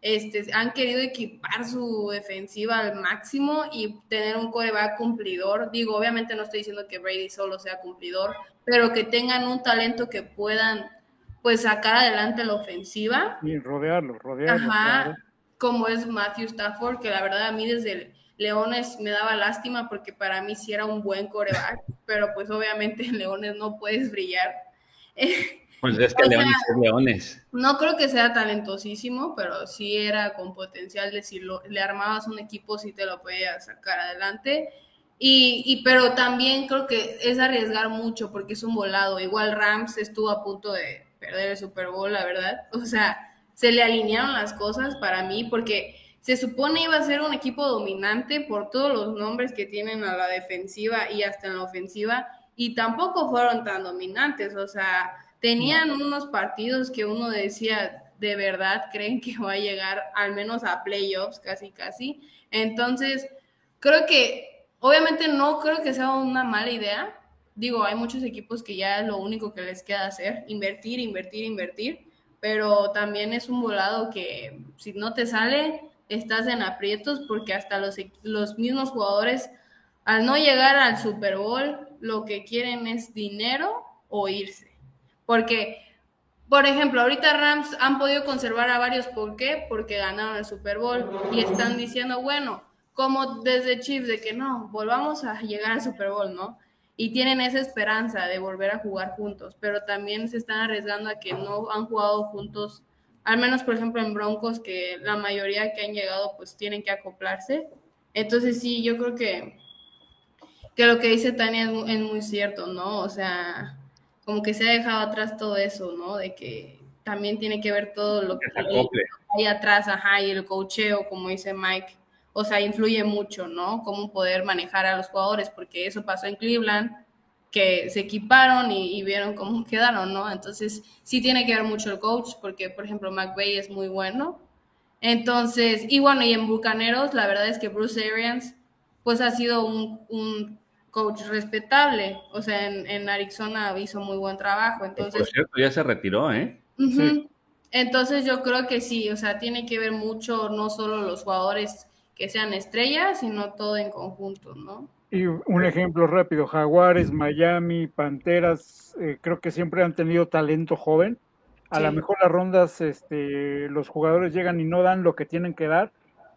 este, han querido equipar su defensiva al máximo y tener un coreback cumplidor. Digo, obviamente no estoy diciendo que Brady solo sea cumplidor, pero que tengan un talento que puedan pues sacar adelante la ofensiva. Y rodearlo, rodearlo. Ajá, claro. como es Matthew Stafford, que la verdad a mí desde Leones me daba lástima porque para mí sí era un buen coreback, pero pues obviamente en Leones no puedes brillar. Pues es que O sea, Leones es Leones. No creo que sea talentosísimo, pero sí era con potencial de si lo- le armabas un equipo, sí te lo podía sacar adelante. Y, y- pero también creo que es arriesgar mucho porque es un volado. Igual Rams estuvo a punto de perder el Super Bowl, la verdad. O sea, se le alinearon las cosas para mí porque se supone iba a ser un equipo dominante por todos los nombres que tienen a la defensiva y hasta en la ofensiva y tampoco fueron tan dominantes. O sea, tenían unos partidos que uno decía, de verdad creen que va a llegar al menos a playoffs, casi, casi. Entonces, creo que, obviamente no creo que sea una mala idea. Digo, hay muchos equipos que ya lo único que les queda hacer, invertir, invertir, invertir, pero también es un volado que si no te sale, estás en aprietos porque hasta los, los mismos jugadores, al no llegar al Super Bowl, lo que quieren es dinero o irse. Porque, por ejemplo, ahorita Rams han podido conservar a varios, ¿por qué? Porque ganaron el Super Bowl y están diciendo, bueno, como desde Chiefs, de que no, volvamos a llegar al Super Bowl, ¿no? Y tienen esa esperanza de volver a jugar juntos, pero también se están arriesgando a que no han jugado juntos, al menos por ejemplo en Broncos, que la mayoría que han llegado pues tienen que acoplarse. Entonces sí, yo creo que, que lo que dice Tania es, mu- es muy cierto, ¿no? O sea, como que se ha dejado atrás todo eso, ¿no? De que también tiene que ver todo lo que Que hay atrás, ajá, y el cocheo, como dice Mike, o sea, influye mucho, ¿no? Cómo poder manejar a los jugadores, porque eso pasó en Cleveland, que se equiparon y, y vieron cómo quedaron, ¿no? Entonces, sí tiene que ver mucho el coach, porque, por ejemplo, McVay es muy bueno. Entonces, y bueno, y en Bucaneros, la verdad es que Bruce Arians, pues ha sido un, un coach respetable, o sea, en, en Arizona hizo muy buen trabajo, Por entonces... cierto, ya se retiró, ¿eh? Sí. Entonces yo creo que sí, o sea, tiene que ver mucho no solo los jugadores que sean estrellas, sino todo en conjunto, ¿no? Y un ejemplo rápido, Jaguares, Miami, Panteras, eh, creo que siempre han tenido talento joven. A lo Sí. mejor las rondas, este, los jugadores llegan y no dan lo que tienen que dar,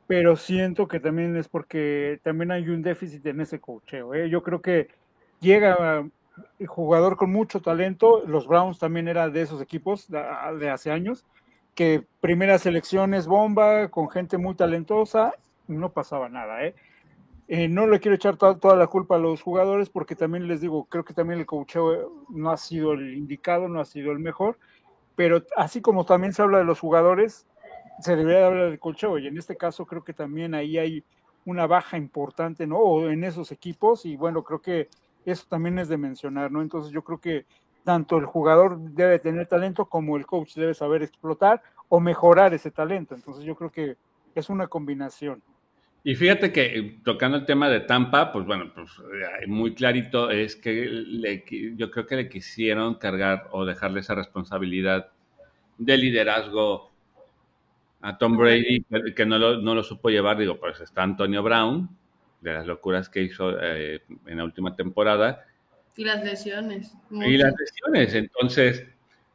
pero siento que también es porque también hay un déficit en ese cocheo. ¿eh? Yo creo que llega uh, jugador con mucho talento, los Browns también era de esos equipos de, de hace años, que primeras elecciones bomba, con gente muy talentosa, no pasaba nada, ¿eh? Eh, no le quiero echar to toda la culpa a los jugadores porque también les digo, creo que también el coacheo no ha sido el indicado, no ha sido el mejor, pero así como también se habla de los jugadores, se debería hablar del coacheo y en este caso creo que también ahí hay una baja importante, ¿no? En esos equipos y bueno, creo que eso también es de mencionar, ¿no? Entonces yo creo que tanto el jugador debe tener talento como el coach debe saber explotar o mejorar ese talento. Entonces yo creo que es una combinación. Y fíjate que eh, tocando el tema de Tampa, pues bueno, pues eh, muy clarito es que le, yo creo que le quisieron cargar o dejarle esa responsabilidad de liderazgo a Tom Brady, que no lo, no lo supo llevar. Digo, pues está Antonio Brown, de las locuras que hizo eh, en la última temporada. Y las lesiones. Y las lesiones, entonces,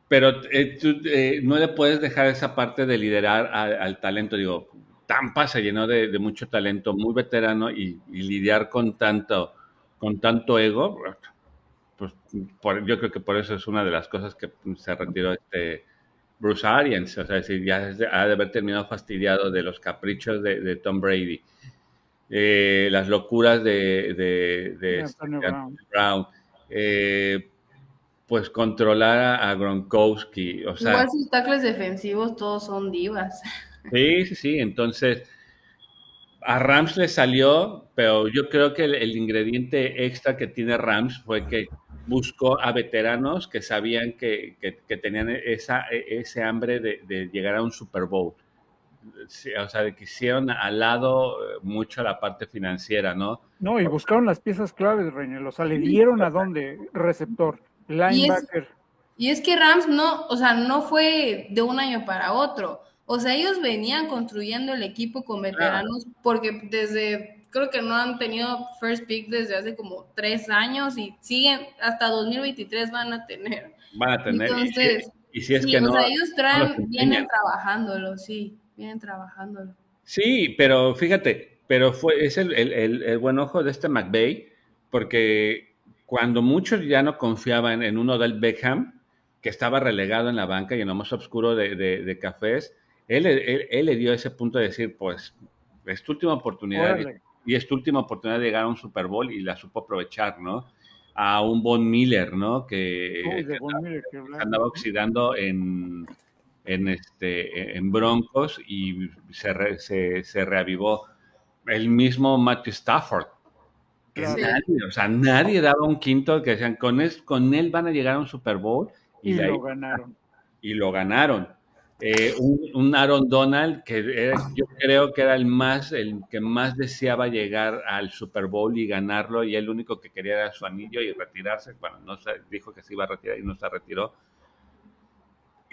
pero eh, tú, eh, no le puedes dejar esa parte de liderar al, al talento. Digo, Tampa se llenó de, de mucho talento, muy veterano, y, y, lidiar con tanto, con tanto ego, pues por, yo creo que por eso es una de las cosas que se retiró este Bruce Arians, o sea, decir, ya de, ha de haber terminado fastidiado de los caprichos de, de Tom Brady, eh, las locuras de, de, de Antonio este, Brown. Brown. Eh, pues controlar a Gronkowski. O sea, Igual sus tackles defensivos todos son divas. Sí, sí, sí. Entonces, a Rams le salió, pero yo creo que el, ingrediente extra que tiene Rams fue que buscó a veteranos que sabían que, tenían esa, ese hambre de, llegar a un Super Bowl. o sea, que hicieron al lado eh, mucho la parte financiera, ¿no? No, y buscaron las piezas claves, Reynel. O sea, le dieron a dónde, receptor, linebacker. Y es, y es que Rams no, o sea, no fue de un año para otro o sea, ellos venían construyendo el equipo con veteranos porque desde, creo que no han tenido first pick desde hace como tres años y siguen, hasta 2023 van a tener. Van a tener. Entonces, y si, es que no. O sea, ellos traen, vienen trabajándolo, sí, vienen trabajándolo. Sí, pero fíjate, pero fue, es el, el, el, buen ojo de este McVeigh, porque cuando muchos ya no confiaban en uno del Beckham, que estaba relegado en la banca y en lo más oscuro de, de, de cafés, él, le dio ese punto de decir, pues, es tu última oportunidad y es tu última oportunidad de llegar a un Super Bowl y la supo aprovechar, ¿no? A un Von Miller, ¿no? Que, andaba oxidando en, en, este, en Broncos y se, se, reavivó. El mismo Matthew Stafford, que nadie, o sea, nadie daba un quinto que decían, con, con él van a llegar a un Super Bowl. Y, lo ganaron. Y lo ganaron. Eh, un, Aaron Donald que yo creo que era el más el que más deseaba llegar al Super Bowl y ganarlo y el único que quería era su anillo y retirarse bueno no dijo que se iba a retirar y no se retiró.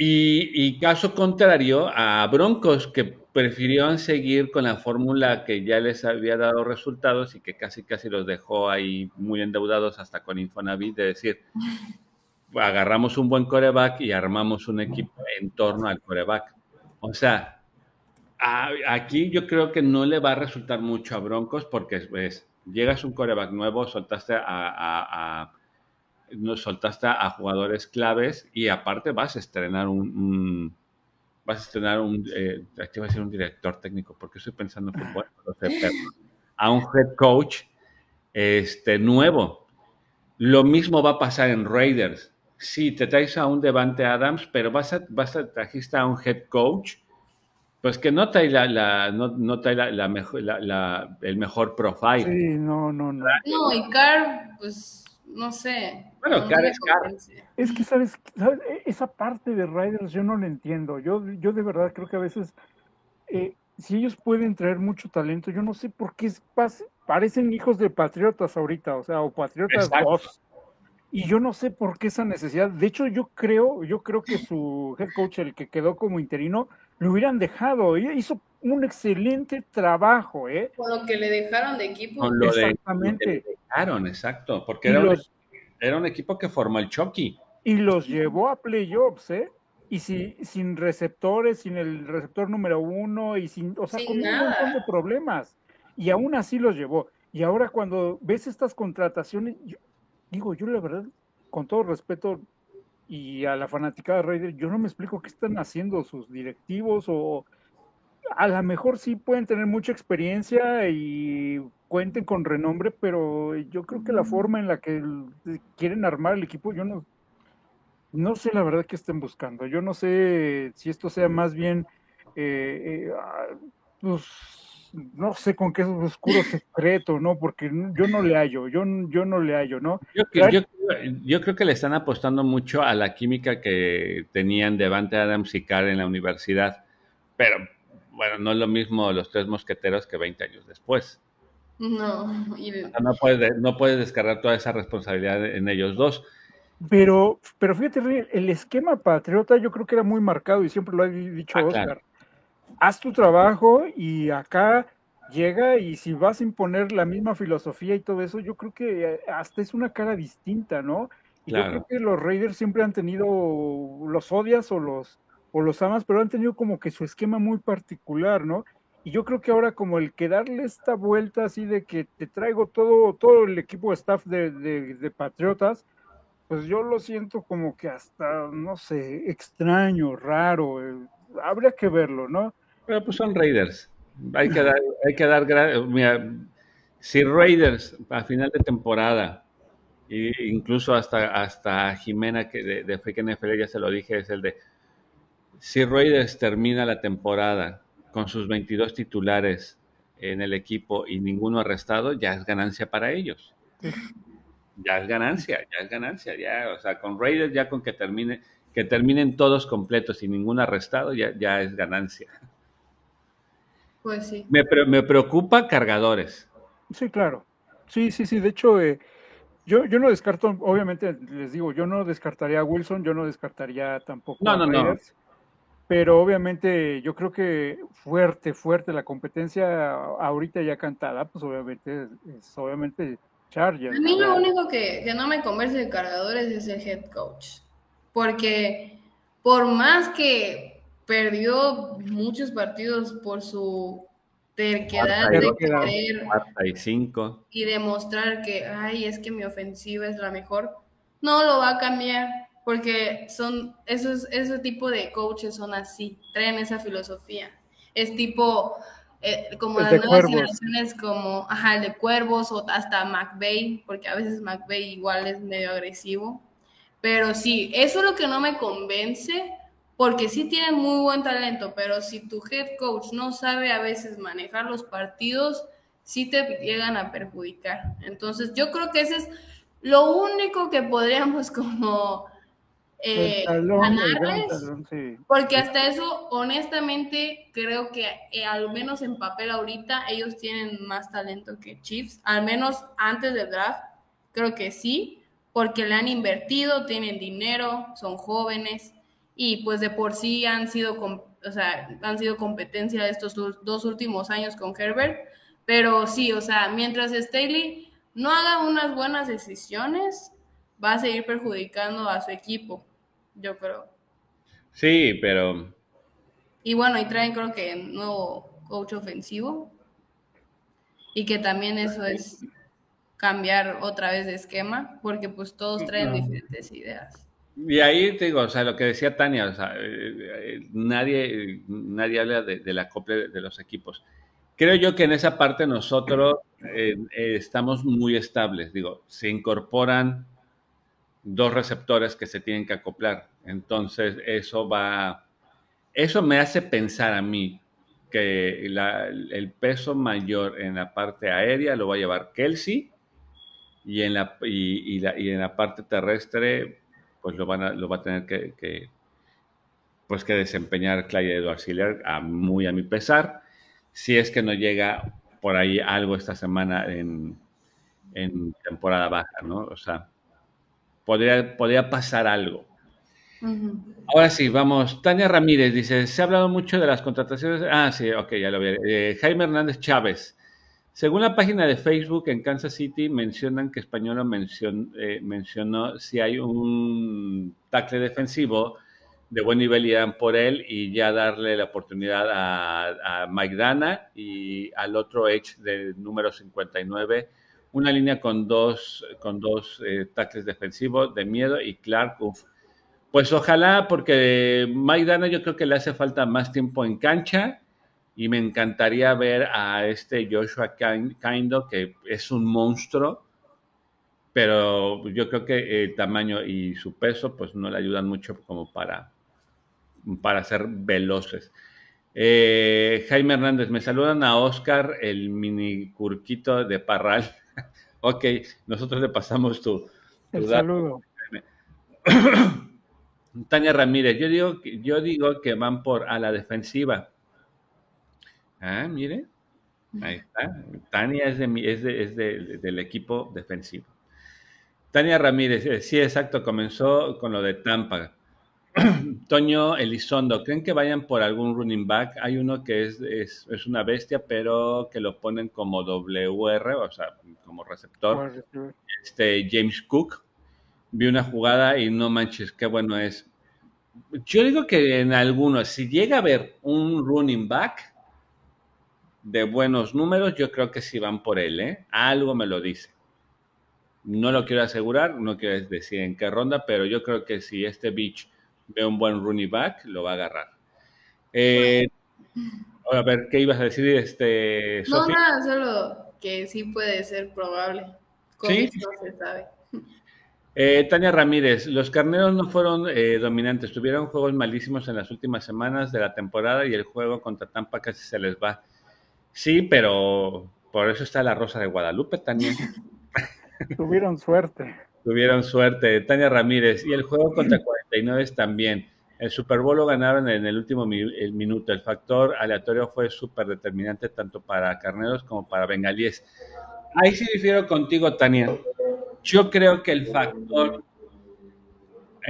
Y, caso contrario a Broncos que prefirieron seguir con la fórmula que ya les había dado resultados y que casi casi los dejó ahí muy endeudados hasta con Infonavit de decir agarramos un buen coreback y armamos un equipo en torno al coreback. O sea, aquí yo creo que no le va a resultar mucho a Broncos porque ves, llegas un coreback nuevo, soltaste a, no, soltaste a jugadores claves y aparte vas a estrenar un, vas a estrenar un, eh, aquí va a ser un director técnico, porque estoy pensando en fútbol, a un head coach este, nuevo. Lo mismo va a pasar en Raiders. Sí, te traes a un Devante Adams, pero vas a, vas a trajiste a un head coach, pues que no trae la, la no, no, trae la, la mejor, la, el mejor profile. Sí, no, no, no. No, y Carr, pues, no sé. Bueno, Carr es Carr. Es que, ¿sabes? E, Esa parte de Riders yo no la entiendo. Yo, yo de verdad creo que a veces, eh, si ellos pueden traer mucho talento, yo no sé por qué parecen hijos de patriotas ahorita, o sea, o patriotas dos y yo no sé por qué esa necesidad. De hecho, yo creo, yo creo que su head coach, el que quedó como interino, lo hubieran dejado. Hizo un excelente trabajo, ¿eh? Con lo que le dejaron de equipo. Con lo Exactamente. le dejaron, exacto. Porque era, un, era, un, equipo que formó el Chucky. Y los llevó a playoffs, ¿eh? Y si, sin receptores, sin el receptor número uno, y sin, o sea, con un montón de problemas. Y aún así los llevó. Y ahora cuando ves estas contrataciones, digo, yo la verdad, con todo respeto y a la fanática de Raider, yo no me explico qué están haciendo sus directivos o a lo mejor sí pueden tener mucha experiencia y cuenten con renombre, pero yo creo que la forma en la que quieren armar el equipo, yo no, no sé la verdad que estén buscando. Yo no sé si esto sea más bien, eh, eh, ah, pues, no sé con qué oscuro secreto, ¿no? Porque yo no le hallo, yo, yo no le hallo, ¿no? Yo, yo, creo que le están apostando mucho a la química que tenían Devante Adams y Carr en la universidad, pero bueno, no es lo mismo los tres mosqueteros que 20 años después. No, no, puedes, no puedes descargar toda esa responsabilidad en ellos dos. Pero, pero fíjate, el esquema patriota yo creo que era muy marcado y siempre lo ha dicho ah, Oscar haz tu trabajo y acá llega y si vas a imponer la misma filosofía y todo eso, yo creo que eh, hasta es una cara distinta, ¿no? Y yo creo que los Raiders siempre han tenido, los odias o los, o los amas, pero han tenido como que su esquema muy particular, ¿no? Y yo creo que ahora como el que darle esta vuelta así de que te traigo todo, todo el equipo de staff de, de Patriotas, pues yo lo siento como que hasta, no sé, extraño, raro, eh, habría que verlo, ¿no? Pero pues son Raiders. Hay que dar, hay que dar, mira, si Raiders a final de temporada Y incluso hasta, hasta Jimena que de, de ya se lo dije, es el de si Raiders termina la temporada con sus 22 titulares en el equipo y ninguno arrestado, ya es ganancia para ellos. Ya es ganancia, ya es ganancia, ya, o sea, con Raiders ya con que termine, que terminen todos completos y ningún arrestado, ya, ya es ganancia. Pues sí. Me, me preocupa cargadores. Sí, claro. Sí, sí, sí. De hecho, eh, yo, yo no descarto, obviamente les digo, yo no descartaría a Wilson, yo no descartaría tampoco no, a no, no pero obviamente yo creo que fuerte, fuerte la competencia ahorita ya cantada, pues obviamente es obviamente Chargers. A mí lo único que, que, no me convence de cargadores es el head coach, porque por más que perdió muchos partidos por su terquedad de querer y demostrar que, ay, es que mi ofensiva es la mejor, no lo va a cambiar porque son esos ese tipo de coaches son así, traen esa filosofía. Es tipo eh, como las nuevas generaciones como ajá, el de Cuervos o hasta McVeigh, porque a veces McVeigh igual es medio agresivo. Pero sí, eso es lo que no me convence, porque sí tienen muy buen talento, pero si tu head coach no sabe a veces manejar los partidos, sí te llegan a perjudicar. Entonces, yo creo que ese es lo único que podríamos como eh, porque hasta eso, honestamente, creo que eh, al menos en papel ahorita ellos tienen más talento que Chiefs, al menos antes del draft, creo que sí, porque le han invertido, tienen dinero, son jóvenes y pues de por sí han sido, o sea, han sido competencia estos dos últimos años con Herbert, pero sí, o sea, mientras Staley no haga unas buenas decisiones, va a seguir perjudicando a su equipo yo creo. Sí, pero... Y bueno, y traen creo que un nuevo coach ofensivo. Y que también eso es cambiar otra vez de esquema, porque pues todos traen diferentes ideas. Y ahí digo, o sea, lo que decía Tania, o sea, eh, eh, nadie, nadie habla de, la acople de los equipos. Creo yo que en esa parte nosotros eh, estamos muy estables. Digo, se incorporan dos receptores que se tienen que acoplar. Entonces, eso va, eso me hace pensar a mí que el peso mayor en la parte aérea lo va a llevar Kelsey y en la, y, en la parte terrestre, pues lo, van a, lo va a tener que, pues que desempeñar Clay Edwards Hiller, a, muy a mi pesar, si es que no llega por ahí algo esta semana en, en temporada baja, ¿no? O sea, podría, pasar algo. Ahora sí, vamos. Tania Ramírez dice, se ha hablado mucho de las contrataciones. Ah, sí, ok, ya lo vi. Eh, Jaime Hernández Chávez. Según la página de Facebook en Kansas City, mencionan que Española eh, mencionó si hay un tackle defensivo de buen nivel irán por él y ya darle la oportunidad a, a Mike Dana y al otro Edge del número 59 una línea con dos, con dos eh, tackles defensivos de miedo y Clark, Pues ojalá, porque Maidana yo creo que le hace falta más tiempo en cancha y me encantaría ver a este Joshua Kindo, que es un monstruo, pero yo creo que el tamaño y su peso pues no le ayudan mucho como para, para ser veloces. Eh, Jaime Hernández, me saludan a Oscar, el mini curquito de Parral. Ok, nosotros le pasamos tu, saludo. Tania Ramírez, yo digo, yo digo que van por a la defensiva. Ah, mire, ahí está. Tania es, de, es, del equipo defensivo. Tania Ramírez, eh, sí, exacto, comenzó con lo de Tampa. Toño Elizondo, ¿creen que vayan por algún running back? Hay uno que es, es, una bestia, pero que lo ponen como WR, o sea, como receptor. Este James Cook. Vi una jugada y no manches, qué bueno es. Yo digo que en algunos, si llega a haber un running back de buenos números, yo creo que sí van por él, ¿eh? Algo me lo dice. No lo quiero asegurar, no quiero decir en qué ronda, pero yo creo que si este Beach ve un buen running back, lo va a agarrar. Eh, a ver, ¿qué ibas a decir? Este, no, nada, solo que sí puede ser probable. ¿Sí? se sabe. Eh, Tania Ramírez, los carneros no fueron eh, dominantes, tuvieron juegos malísimos en las últimas semanas de la temporada y el juego contra Tampa casi se les va. Sí, pero por eso está la Rosa de Guadalupe, Tania. tuvieron suerte. Tuvieron suerte. Tania Ramírez, y el juego contra 49 también. El Super Bowl lo ganaron en el último minuto. El factor aleatorio fue súper determinante tanto para carneros como para bengalíes. Ahí sí difiero contigo, Tania. Yo creo que el factor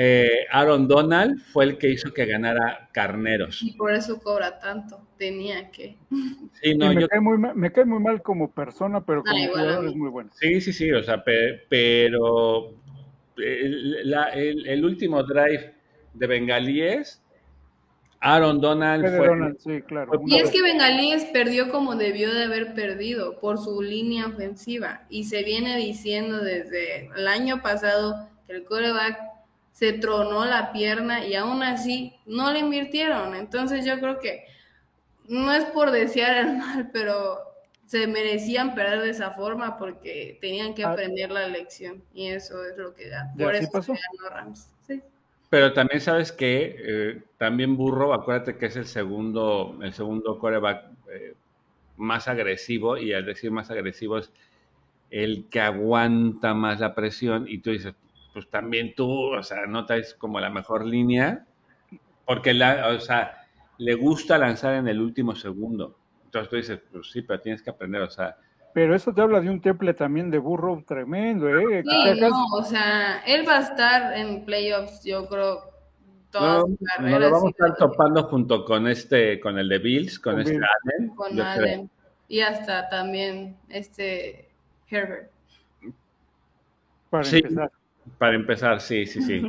eh, Aaron Donald fue el que hizo que ganara Carneros. Y por eso cobra tanto. Tenía que. Sí, no, me, cae muy mal, me, cae muy mal, como persona, pero como jugador es muy bueno. Sí, sí, sí, o sea, pero el, el último drive de Bengalíes Aaron Donald fue, y es que Bengalíes perdió como debió de haber perdido por su línea ofensiva y se viene diciendo desde el año pasado que el coreback se tronó la pierna y aún así no le invirtieron. Entonces yo creo que no es por desear el mal, pero se merecían perder de esa forma porque tenían que ah. aprender la lección y eso es lo que da. Por eso ganó Rams. Sí. Pero también sabes que eh, también Burro, acuérdate que es el segundo, el segundo coreback eh, más agresivo, y al decir más agresivo es el que aguanta más la presión, y tú dices, pues también tú, o sea, notas como la mejor línea, porque la, o sea, le gusta lanzar en el último segundo. Entonces tú dices, pues sí, pero tienes que aprender, o sea, pero eso te habla de un temple también de burro tremendo, ¿eh? Sí, no, o sea, él va a estar en playoffs, yo creo, todas no, no lo vamos a estar topando junto con este, con el de Bills, con, este Allen. Con Allen. Y hasta también este Herbert. Para empezar. Para empezar, sí, sí, sí.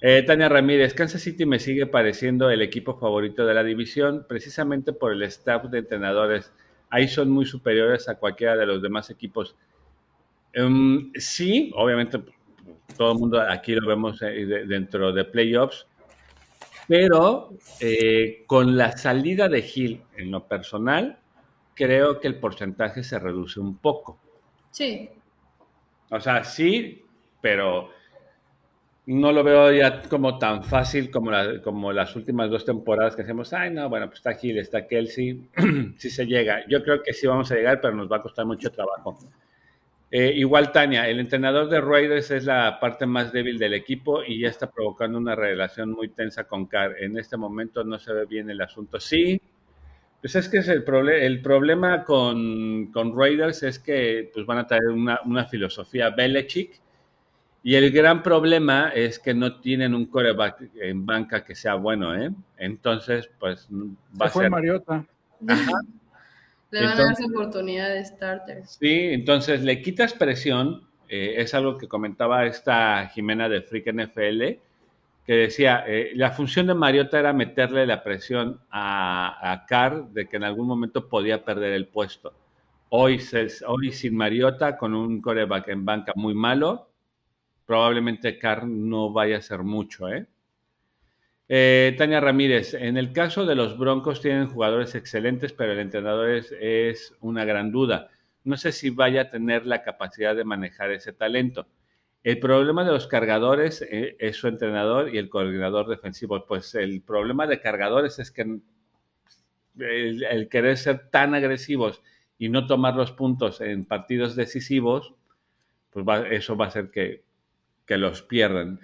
Eh, Tania Ramírez, Kansas City me sigue pareciendo el equipo favorito de la división, precisamente por el staff de entrenadores ahí son muy superiores a cualquiera de los demás equipos. Em, sí, obviamente todo el mundo aquí lo vemos eh, dentro de playoffs, pero eh, con la salida de Hill en lo personal, creo que el porcentaje se reduce un poco. Sí. O sea, sí, pero no lo veo ya como tan fácil como, como las últimas dos temporadas que hacemos. Ay, no, bueno, pues está Gil, está Kelsey, sí se llega. Yo creo que sí vamos a llegar, pero nos va a costar mucho trabajo. Eh, igual Tania, el entrenador de Raiders es la parte más débil del equipo y ya está provocando una relación muy tensa con Carr. En este momento no se ve bien el asunto. Sí, pues es que es el, el problema con, con, Raiders es que pues van a traer una, una filosofía Belichick y el gran problema es que no tienen un coreback en banca que sea bueno, ¿eh? Entonces, pues va a fue Mariota. Le van a dar esa oportunidad de starter. Sí, entonces le quitas presión. Eh, es algo que comentaba esta Jimena de Freak NFL, que decía, eh, la función de Mariota era meterle la presión a, a Carr de que en algún momento podía perder el puesto. Hoy, hoy sin Mariota, con un coreback en banca muy malo, probablemente Carr no vaya a ser mucho, ¿eh? ¿eh? Tania Ramírez, en el caso de los Broncos tienen jugadores excelentes, pero el entrenador es, una gran duda. No sé si vaya a tener la capacidad de manejar ese talento. El problema de los cargadores eh, es su entrenador y el coordinador defensivo. Pues el problema de cargadores es que el, querer ser tan agresivos y no tomar los puntos en partidos decisivos, pues eso va a hacer que, que los pierdan.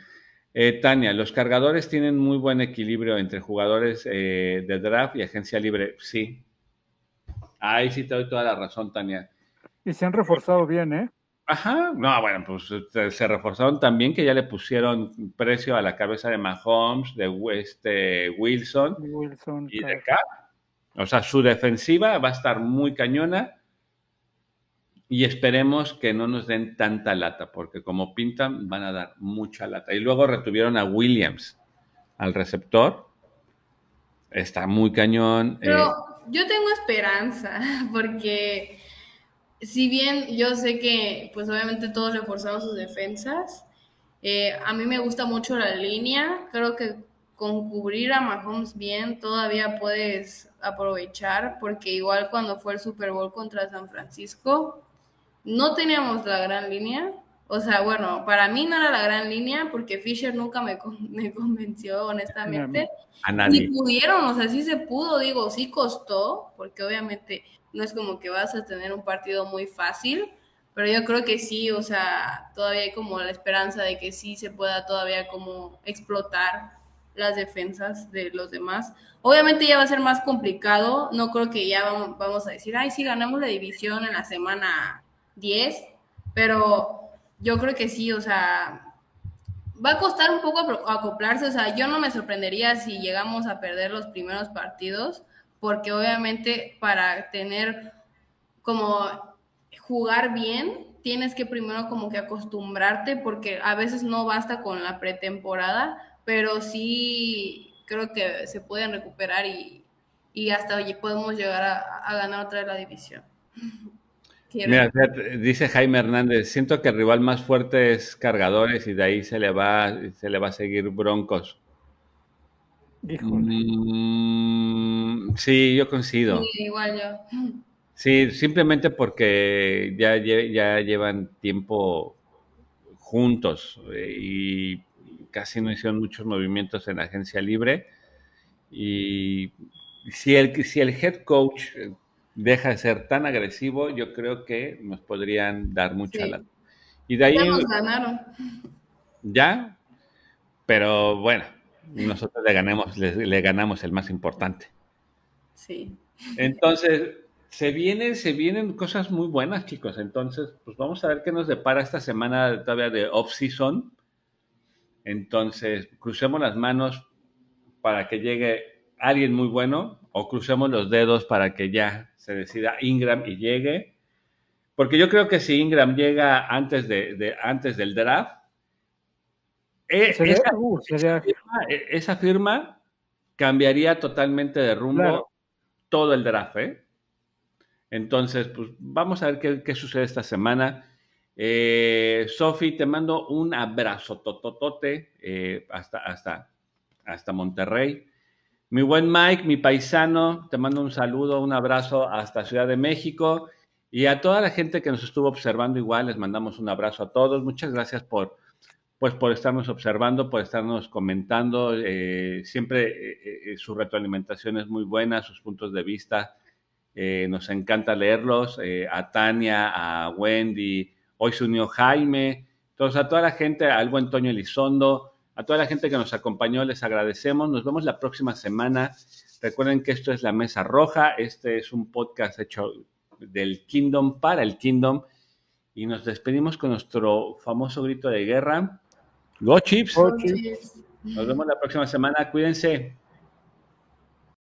Eh, Tania, los cargadores tienen muy buen equilibrio entre jugadores eh, de draft y agencia libre. Sí. Ahí sí te doy toda la razón, Tania. Y se han reforzado bien, ¿eh? Ajá, no, bueno, pues se reforzaron también que ya le pusieron precio a la cabeza de Mahomes, de este Wilson, Wilson y de Cap. O sea, su defensiva va a estar muy cañona y esperemos que no nos den tanta lata, porque como pintan van a dar mucha lata. Y luego retuvieron a Williams, al receptor. Está muy cañón. Pero eh. yo tengo esperanza, porque si bien yo sé que, pues obviamente todos reforzaron sus defensas, eh, a mí me gusta mucho la línea. Creo que con cubrir a Mahomes bien todavía puedes aprovechar, porque igual cuando fue el Super Bowl contra San Francisco, no teníamos la gran línea, O sea, bueno, para mí no era la gran línea porque Fisher nunca me, me convenció, honestamente. A nadie. Y pudieron, o sea, sí se pudo, digo, sí costó, porque obviamente no es como que vas a tener un partido muy fácil, pero yo creo que sí, o sea, todavía hay como la esperanza de que sí se pueda todavía como explotar las defensas de los demás. Obviamente ya va a ser más complicado, no creo que ya vamos, a decir, ay, sí, ganamos la división en la semana 10, pero yo creo que sí, o sea, va a costar un poco acoplarse, o sea, yo no me sorprendería si llegamos a perder los primeros partidos, porque obviamente para tener como jugar bien, tienes que primero como que acostumbrarte, porque a veces no basta con la pretemporada, pero sí creo que se pueden recuperar y, y hasta podemos llegar a, ganar otra de la división. Mira, dice Jaime Hernández, siento que el rival más fuerte es Cargadores y de ahí se le va, se le va a seguir Broncos. Mm, sí, yo coincido. Sí, igual yo. Sí, simplemente porque ya, ya llevan tiempo juntos eh, y casi no hicieron muchos movimientos en la agencia libre. Y si el, si el head coach deja de ser tan agresivo, yo creo que nos podrían dar mucha la... Y de ahí... Ya nos ganaron. ¿Ya? Pero bueno, nosotros le ganamos, le, ganamos el más importante. Sí. Entonces, se vienen, se vienen cosas muy buenas, chicos. Entonces, pues vamos a ver qué nos depara esta semana todavía de off-season. Entonces, crucemos las manos para que llegue alguien muy bueno o crucemos los dedos para que ya se decida Ingram y llegue. Porque yo creo que si Ingram llega antes, de, antes del draft, eh, uh, e, esa, firma, cambiaría totalmente de rumbo todo el draft. ¿eh? Entonces, pues vamos a ver qué, qué sucede esta semana. Eh, Sofi, te mando un abrazo tototote eh, hasta, hasta, hasta Monterrey. Mi buen Mike, mi paisano, te mando un saludo, un abrazo hasta Ciudad de México. Y a toda la gente que nos estuvo observando igual, les mandamos un abrazo a todos. Muchas gracias por, pues, por estarnos observando, por estarnos comentando. Eh, siempre su retroalimentación es muy buena, sus puntos de vista. nos encanta leerlos. a Tania, a Wendy, Hoy se unió Jaime. Entonces, a toda la gente, al buen Toño Elizondo, a toda la gente que nos acompañó, les agradecemos. Nos vemos la próxima semana. Recuerden que esto es La Mesa Roja. Este es un podcast hecho del Kingdom para el Kingdom. Y nos despedimos con nuestro famoso grito de guerra. Go Chips. Go Chips. Nos vemos la próxima semana. Cuídense.